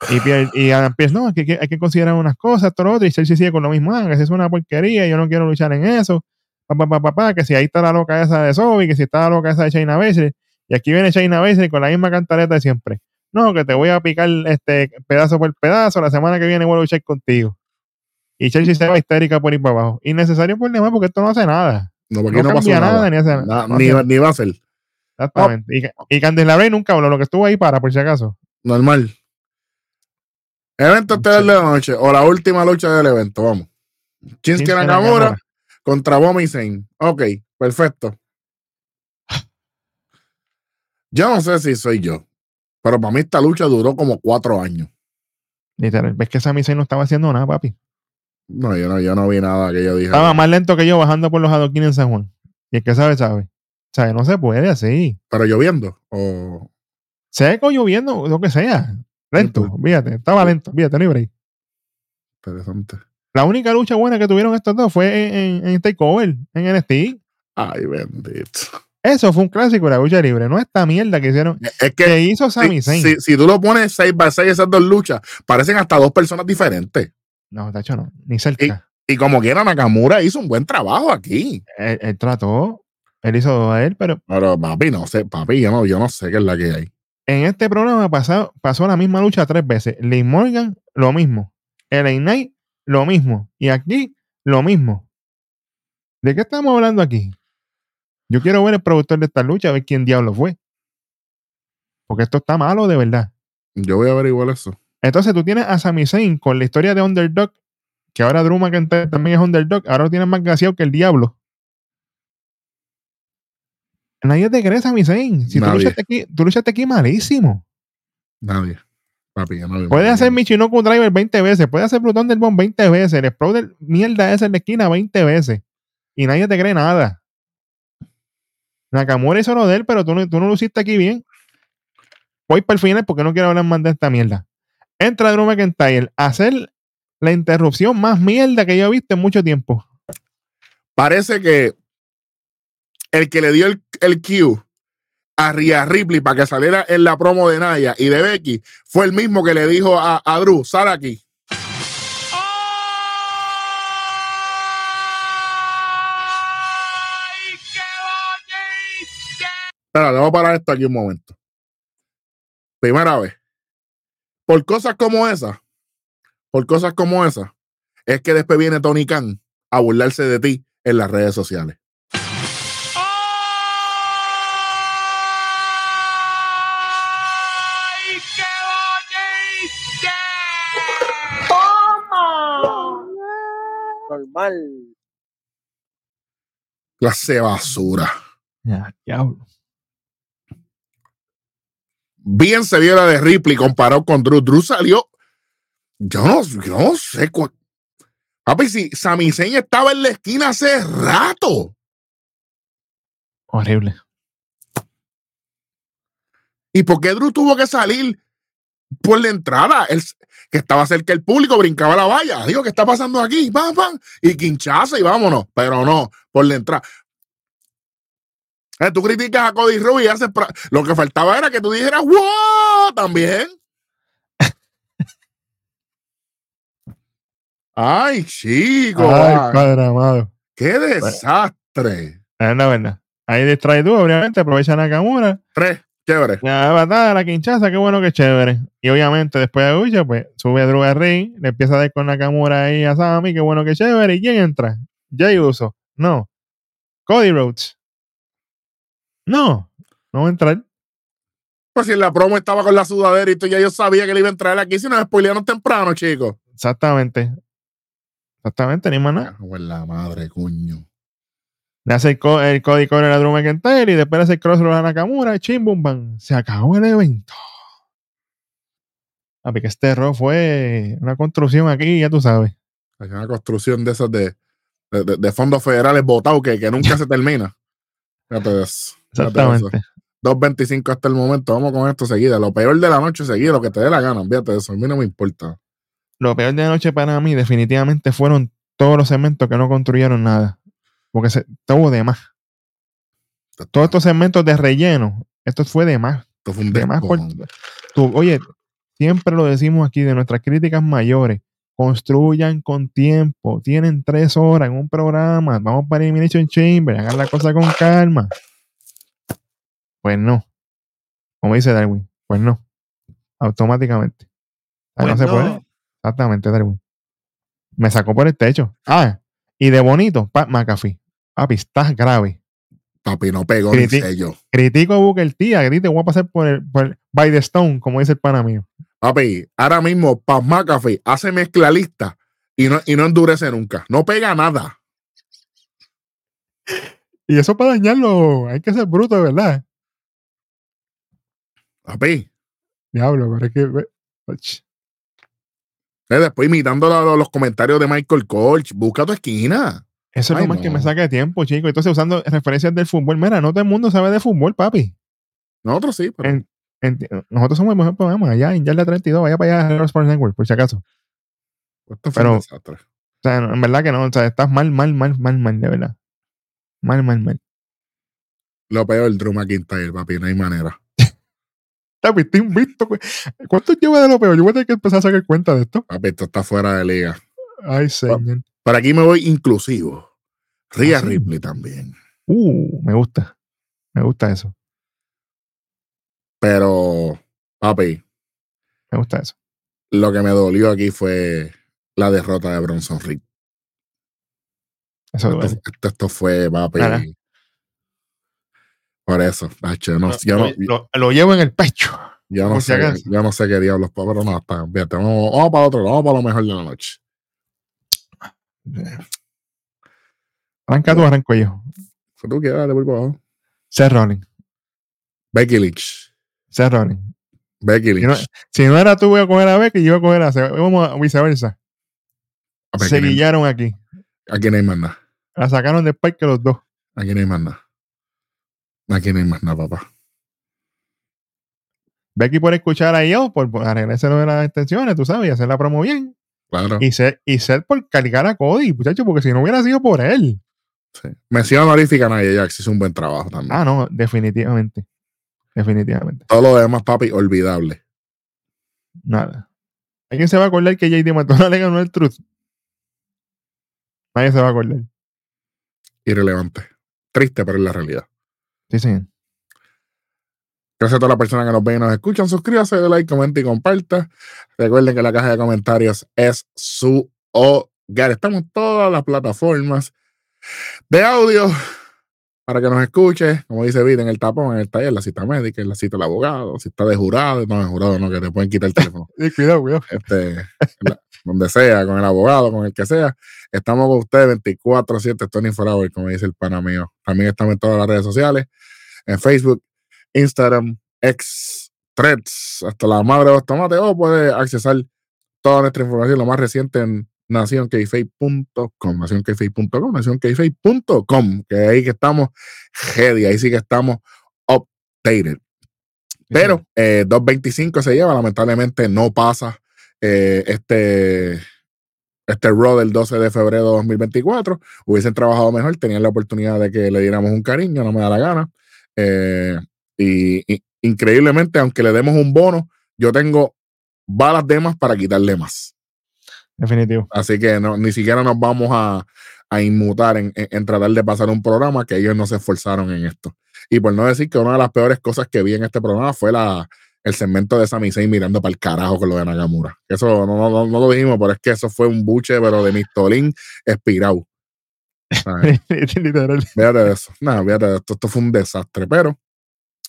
Speaker 2: Y, Pierre- y Adam Pierce, no, hay que- hay que considerar unas cosas, todo lo otro. Y Chelsea sigue con lo mismo, ah, que es una porquería, yo no quiero luchar en eso. Pa, pa, pa, pa, pa, que si ahí está la loca esa de Sobi, que si está la loca esa de Shayna Baszler. Y aquí viene Shayna Baszler con la misma cantareta de siempre. No, que te voy a picar este pedazo por pedazo. La semana que viene vuelvo a luchar contigo. Y Chelsea se va histérica por ir para abajo. Innecesario por demás porque esto no hace nada.
Speaker 1: No, porque
Speaker 2: No,
Speaker 1: no,
Speaker 2: cambia
Speaker 1: nada.
Speaker 2: nada, ni hace
Speaker 1: Na- ni, ni va a ser.
Speaker 2: Exactamente. Y, y nunca habló. Lo que estuvo ahí para, por si acaso.
Speaker 1: Normal. Evento estelar de la noche o la última lucha del evento, vamos. Shinsuke Nakamura. Contra Bomi Zayn. Ok, perfecto. Yo no sé si soy yo, pero para mí esta lucha duró como cuatro años.
Speaker 2: Literal. Ves que Sami Zayn no estaba haciendo nada, papi.
Speaker 1: No, yo no, yo no vi nada que yo dije.
Speaker 2: Estaba más lento que yo bajando por los adoquines en San Juan. Y el que sabe, sabe. O sea, no se puede así.
Speaker 1: Pero lloviendo. O
Speaker 2: Seco, lloviendo, lo que sea. Lento,
Speaker 1: Entonces-
Speaker 2: fíjate. Estaba lento, fíjate, libre.
Speaker 1: interesante.
Speaker 2: La única lucha buena que tuvieron estos dos fue en, en, en Takeover, en NXT.
Speaker 1: Ay, bendito.
Speaker 2: Eso fue un clásico de la lucha libre. No esta mierda que hicieron.
Speaker 1: Es
Speaker 2: Que
Speaker 1: que
Speaker 2: hizo Sami Zayn.
Speaker 1: si, si tú lo pones 6 by 6 esas dos luchas, parecen hasta dos personas diferentes.
Speaker 2: No, Tacho, no. Ni cerca.
Speaker 1: Y como quiera, Nakamura hizo un buen trabajo aquí.
Speaker 2: Él, él trató. Él hizo a él, pero
Speaker 1: Pero papi, no sé, papi, yo no, yo no sé qué es la que hay.
Speaker 2: en este programa pasado, pasó la misma lucha tres veces. Liz Morgan, lo mismo. LA Knight, lo mismo. Y aquí, lo mismo. ¿De qué estamos hablando aquí? Yo quiero ver el productor de esta lucha, a ver quién diablo fue. Porque esto está malo de verdad.
Speaker 1: Yo voy a averiguar eso.
Speaker 2: Entonces tú tienes a Sami Zayn con la historia de Underdog, que ahora Drew McIntyre también es Underdog, ahora lo tienes más gaseado que el diablo. Nadie te cree Sami Zayn. Si tú luchaste, aquí, tú luchaste aquí malísimo.
Speaker 1: Nadie. Papi, no
Speaker 2: Puedes
Speaker 1: nada.
Speaker 2: hacer Michinoku Driver 20 veces, puedes hacer Plutón del Bomb 20 veces, el Exploder mierda ese en la esquina 20 veces. Y nadie te cree nada. Nakamura hizo lo de él, pero tú no, tú no lo hiciste aquí bien. Voy para el final porque no quiero hablar más de esta mierda. Entra Drew McIntyre a hacer la interrupción más mierda que yo he visto en mucho tiempo.
Speaker 1: Parece que el que le dio el, el cue a Rhea Ripley para que saliera en la promo de Naya y de Becky fue el mismo que le dijo a, a Drew, sal aquí. Espera, le voy a parar esto aquí un momento. Primera vez. Por cosas como esa, por cosas como esa, es que después viene Tony Khan a burlarse de ti en las redes sociales.
Speaker 5: Normal.
Speaker 1: Clase de basura.
Speaker 2: Ya, diablo.
Speaker 1: Bien se vio la de Ripley comparado con Drew. Drew salió. Yo no, yo no sé cuál. Papi, si Sami Zayn estaba en la esquina hace rato.
Speaker 2: Horrible.
Speaker 1: ¿Y por qué Drew tuvo que salir por la entrada? Él, que estaba cerca del público, brincaba la valla. Digo, ¿qué está pasando aquí? ¡Pam, pam! Y quinchaza y vámonos. Pero no, por la entrada. Eh, tú criticas a Cody Rhodes y haces. Lo que faltaba era que tú dijeras, ¡wow! También. Ay, chico.
Speaker 2: Ay,
Speaker 1: ay,
Speaker 2: padre amado.
Speaker 1: ¡Qué desastre!
Speaker 2: Es la verdad. Ahí distrae tú, obviamente, aprovecha Nakamura.
Speaker 1: Tres, chévere.
Speaker 2: La batalla, la quinchaza, qué bueno, qué chévere. Y obviamente, después de lucha, pues sube Drew al ring, le empieza a dar con Nakamura ahí a Sami, qué bueno, qué chévere. ¿Y quién entra? Jay Uso. No. Cody Rhodes. No. No va a entrar.
Speaker 1: Pues si en la promo estaba con la sudadera y tú ya yo sabía que le iba a entrar aquí, si nos spoilearon temprano, chicos.
Speaker 2: Exactamente. Exactamente, ni más nada.
Speaker 1: La madre, coño.
Speaker 2: Le hace el, co- el Cody Corner a Drew McIntyre y después le hace el crossroad a Nakamura. Chim, bum, bam. Se acabó el evento. Papi, que este error fue una construcción aquí, ya tú sabes.
Speaker 1: Hay una construcción de esas de, de, de- de fondos federales votados que, que nunca [LAUGHS] se termina. Fíjate eso.
Speaker 2: Exactamente.
Speaker 1: 2.25 hasta el momento. Vamos con esto seguida. Lo peor de la noche seguida, lo que te dé la gana. Fíjate eso. A mí no me importa.
Speaker 2: Lo peor de la noche para mí definitivamente fueron todos los segmentos que no construyeron nada. Porque se tuvo de más. todos estos segmentos de relleno, esto fue de más.
Speaker 1: Esto fue un
Speaker 2: de más por-
Speaker 1: descojón.
Speaker 2: Tú, oye, siempre lo decimos aquí de nuestras críticas mayores. Construyan con tiempo. Tienen tres horas en un programa. Vamos para Elimination Chamber. Hagan la cosa con calma. Pues no. Como dice Darwin. Pues no. Automáticamente. Ah, no
Speaker 5: Pues
Speaker 2: se
Speaker 5: no.
Speaker 2: puede. Exactamente, Darwin. Me sacó por el techo. Ah, y de bonito, Pat McAfee. Papi, estás grave.
Speaker 1: Papi, no pegó ni sello.
Speaker 2: Critico a Booker T. A te voy a pasar por el, por el- by the stone, como dice el pana mío.
Speaker 1: Papi, ahora mismo Pat McAfee hace mezcla lista y no, y no endurece nunca. No pega nada.
Speaker 2: Y eso para dañarlo, hay que ser bruto, de verdad.
Speaker 1: Papi,
Speaker 2: Diablo, pero es que. ach,
Speaker 1: después imitando los comentarios de Michael Koch. Busca tu esquina.
Speaker 2: Eso es
Speaker 1: Ay,
Speaker 2: lo más que me saca de tiempo, chico. Entonces, usando referencias del fútbol. Mira, no todo el mundo sabe de fútbol, papi.
Speaker 1: Nosotros sí, pero
Speaker 2: En- Enti- Nosotros somos el mejor programa, allá en Yarda 32, vaya para allá Sports Network, por si acaso.
Speaker 1: esto fue
Speaker 2: pero-
Speaker 1: un desastre.
Speaker 2: O sea, en verdad que no, o sea, estás mal, mal, mal, mal, mal, de verdad. Mal, mal, mal.
Speaker 1: Lo peor, Drew McIntyre, papi, no hay manera. [LAUGHS]
Speaker 2: Papi, invicto. güey. ¿Cuánto lleva de lo peor? Yo voy a tener que empezar a sacar cuenta de esto.
Speaker 1: Papi, esto está fuera de liga.
Speaker 2: Ay, señor.
Speaker 1: Por aquí me voy inclusivo. Rhea
Speaker 2: ¿Ah, sí?
Speaker 1: Ripley también.
Speaker 2: Uh, me gusta. Me gusta eso.
Speaker 1: Pero, papi,
Speaker 2: Me gusta eso.
Speaker 1: lo que me dolió aquí fue la derrota de Bronson Reed.
Speaker 2: Eso
Speaker 1: Esto, esto- esto fue, papi. Por eso, macho, no,
Speaker 2: Lo-
Speaker 1: yo, no,
Speaker 2: lo, lo llevo en el pecho.
Speaker 1: yo, no
Speaker 2: si
Speaker 1: sé, yo no sé qué diablos, pero no, está, vamos, vamos para otro, vamos para lo mejor de la noche.
Speaker 2: Arranca tú, arranco yo.
Speaker 1: Si tú quieras, dale por abajo.
Speaker 2: Seth Rollins.
Speaker 1: Becky Lynch.
Speaker 2: Seth Rollins.
Speaker 1: Becky
Speaker 2: Si no,
Speaker 1: Lynch.
Speaker 2: si no era tú, voy a coger a Becky y yo voy a coger a Seth. Vamos a viceversa.
Speaker 1: A
Speaker 2: Se guillaron aquí.
Speaker 1: Aquí no hay más nada.
Speaker 2: La sacaron de parque los dos.
Speaker 1: Aquí no hay más nada. Aquí no hay más nada, papá.
Speaker 2: Becky por escuchar a yo, por, por arreglarse de las extensiones, tú sabes, y hacer la promo bien.
Speaker 1: Claro.
Speaker 2: Y Seth, y Seth por cargar a Cody, muchacho, porque si no hubiera sido por él.
Speaker 1: Sí. Mención honorífica a Nia Jax hizo un buen trabajo también.
Speaker 2: Ah, no, definitivamente. Definitivamente.
Speaker 1: Todo lo demás, papi, olvidable.
Speaker 2: Nada. ¿Alguien se va a acordar que JD Matona le ganó el Truth? Nadie se va a acordar.
Speaker 1: Irrelevante. Triste, pero es la realidad.
Speaker 2: Sí, sí.
Speaker 1: Gracias a todas las personas que nos ven y nos escuchan. Suscríbase, dale like, comenta y comparta. Recuerden que la caja de comentarios es su hogar. Estamos en todas las plataformas de audio para que nos escuche. Como dice Vida, en el tapón, en el taller, la cita médica, en la cita del abogado, si está de jurado, no de jurado, no, que te pueden quitar el teléfono. [LAUGHS]
Speaker 2: Sí, cuidado, cuidado.
Speaker 1: este, la- donde sea, con el abogado, con el que sea. Estamos con ustedes 24-7, Tony Forever, como dice el pana mío. También estamos en todas las redes sociales, en Facebook, Instagram, X, Threads, hasta la madre de los tomates, o puede accesar toda nuestra información, lo más reciente en nacionkfei.com, nacionkfei.com, nacionkfei.com, que ahí que estamos heavy, ahí sí que estamos updated. Pero eh, 225 se lleva, lamentablemente no pasa eh, este, este Raw del 12 de febrero de 2024. Hubiesen trabajado mejor, tenían la oportunidad de que le diéramos un cariño, no me da la gana. Eh, y, y increíblemente, aunque le demos un bono, yo tengo balas de más para quitarle más.
Speaker 2: Definitivo.
Speaker 1: Así que no, ni siquiera nos vamos a, a inmutar en, en- en tratar de pasar un programa que ellos no se esforzaron en esto. Y por no decir que una de las peores cosas que vi en este programa fue la, el segmento de Sami Zayn mirando para el carajo con lo de Nakamura. Eso no, no, no, no lo dijimos, pero es que eso fue un buche, pero de Mistolín espirado. [LAUGHS] Fíjate de eso. Nada, fíjate de esto. Esto fue un desastre. Pero,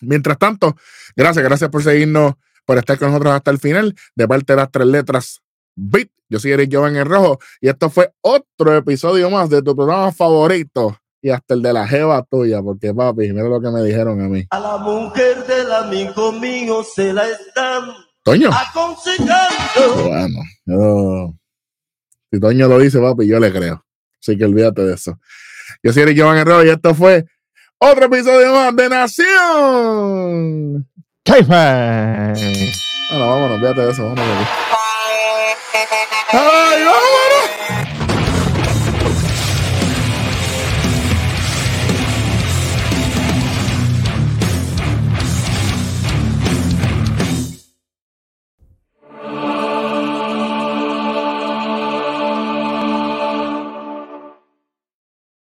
Speaker 1: mientras tanto, gracias, gracias por seguirnos, por estar con nosotros hasta el final. De parte de las tres letras BIT. Yo soy Eric Joven el Rojo. Y esto fue otro episodio más de tu programa favorito. Y hasta el de la jeva tuya, porque papi, mira lo que me dijeron a mí.
Speaker 6: A la mujer del amigo mío se la están
Speaker 1: Toño.
Speaker 6: aconsejando.
Speaker 1: Bueno, yo- si Toño lo dice, papi, yo le creo. Así que olvídate de eso. Yo soy Eric Jovan Herrero y esto fue otro episodio más de Nación.
Speaker 2: K-Five.
Speaker 1: Bueno, vámonos, olvídate de eso. Vámonos. ¡Ay, vámonos!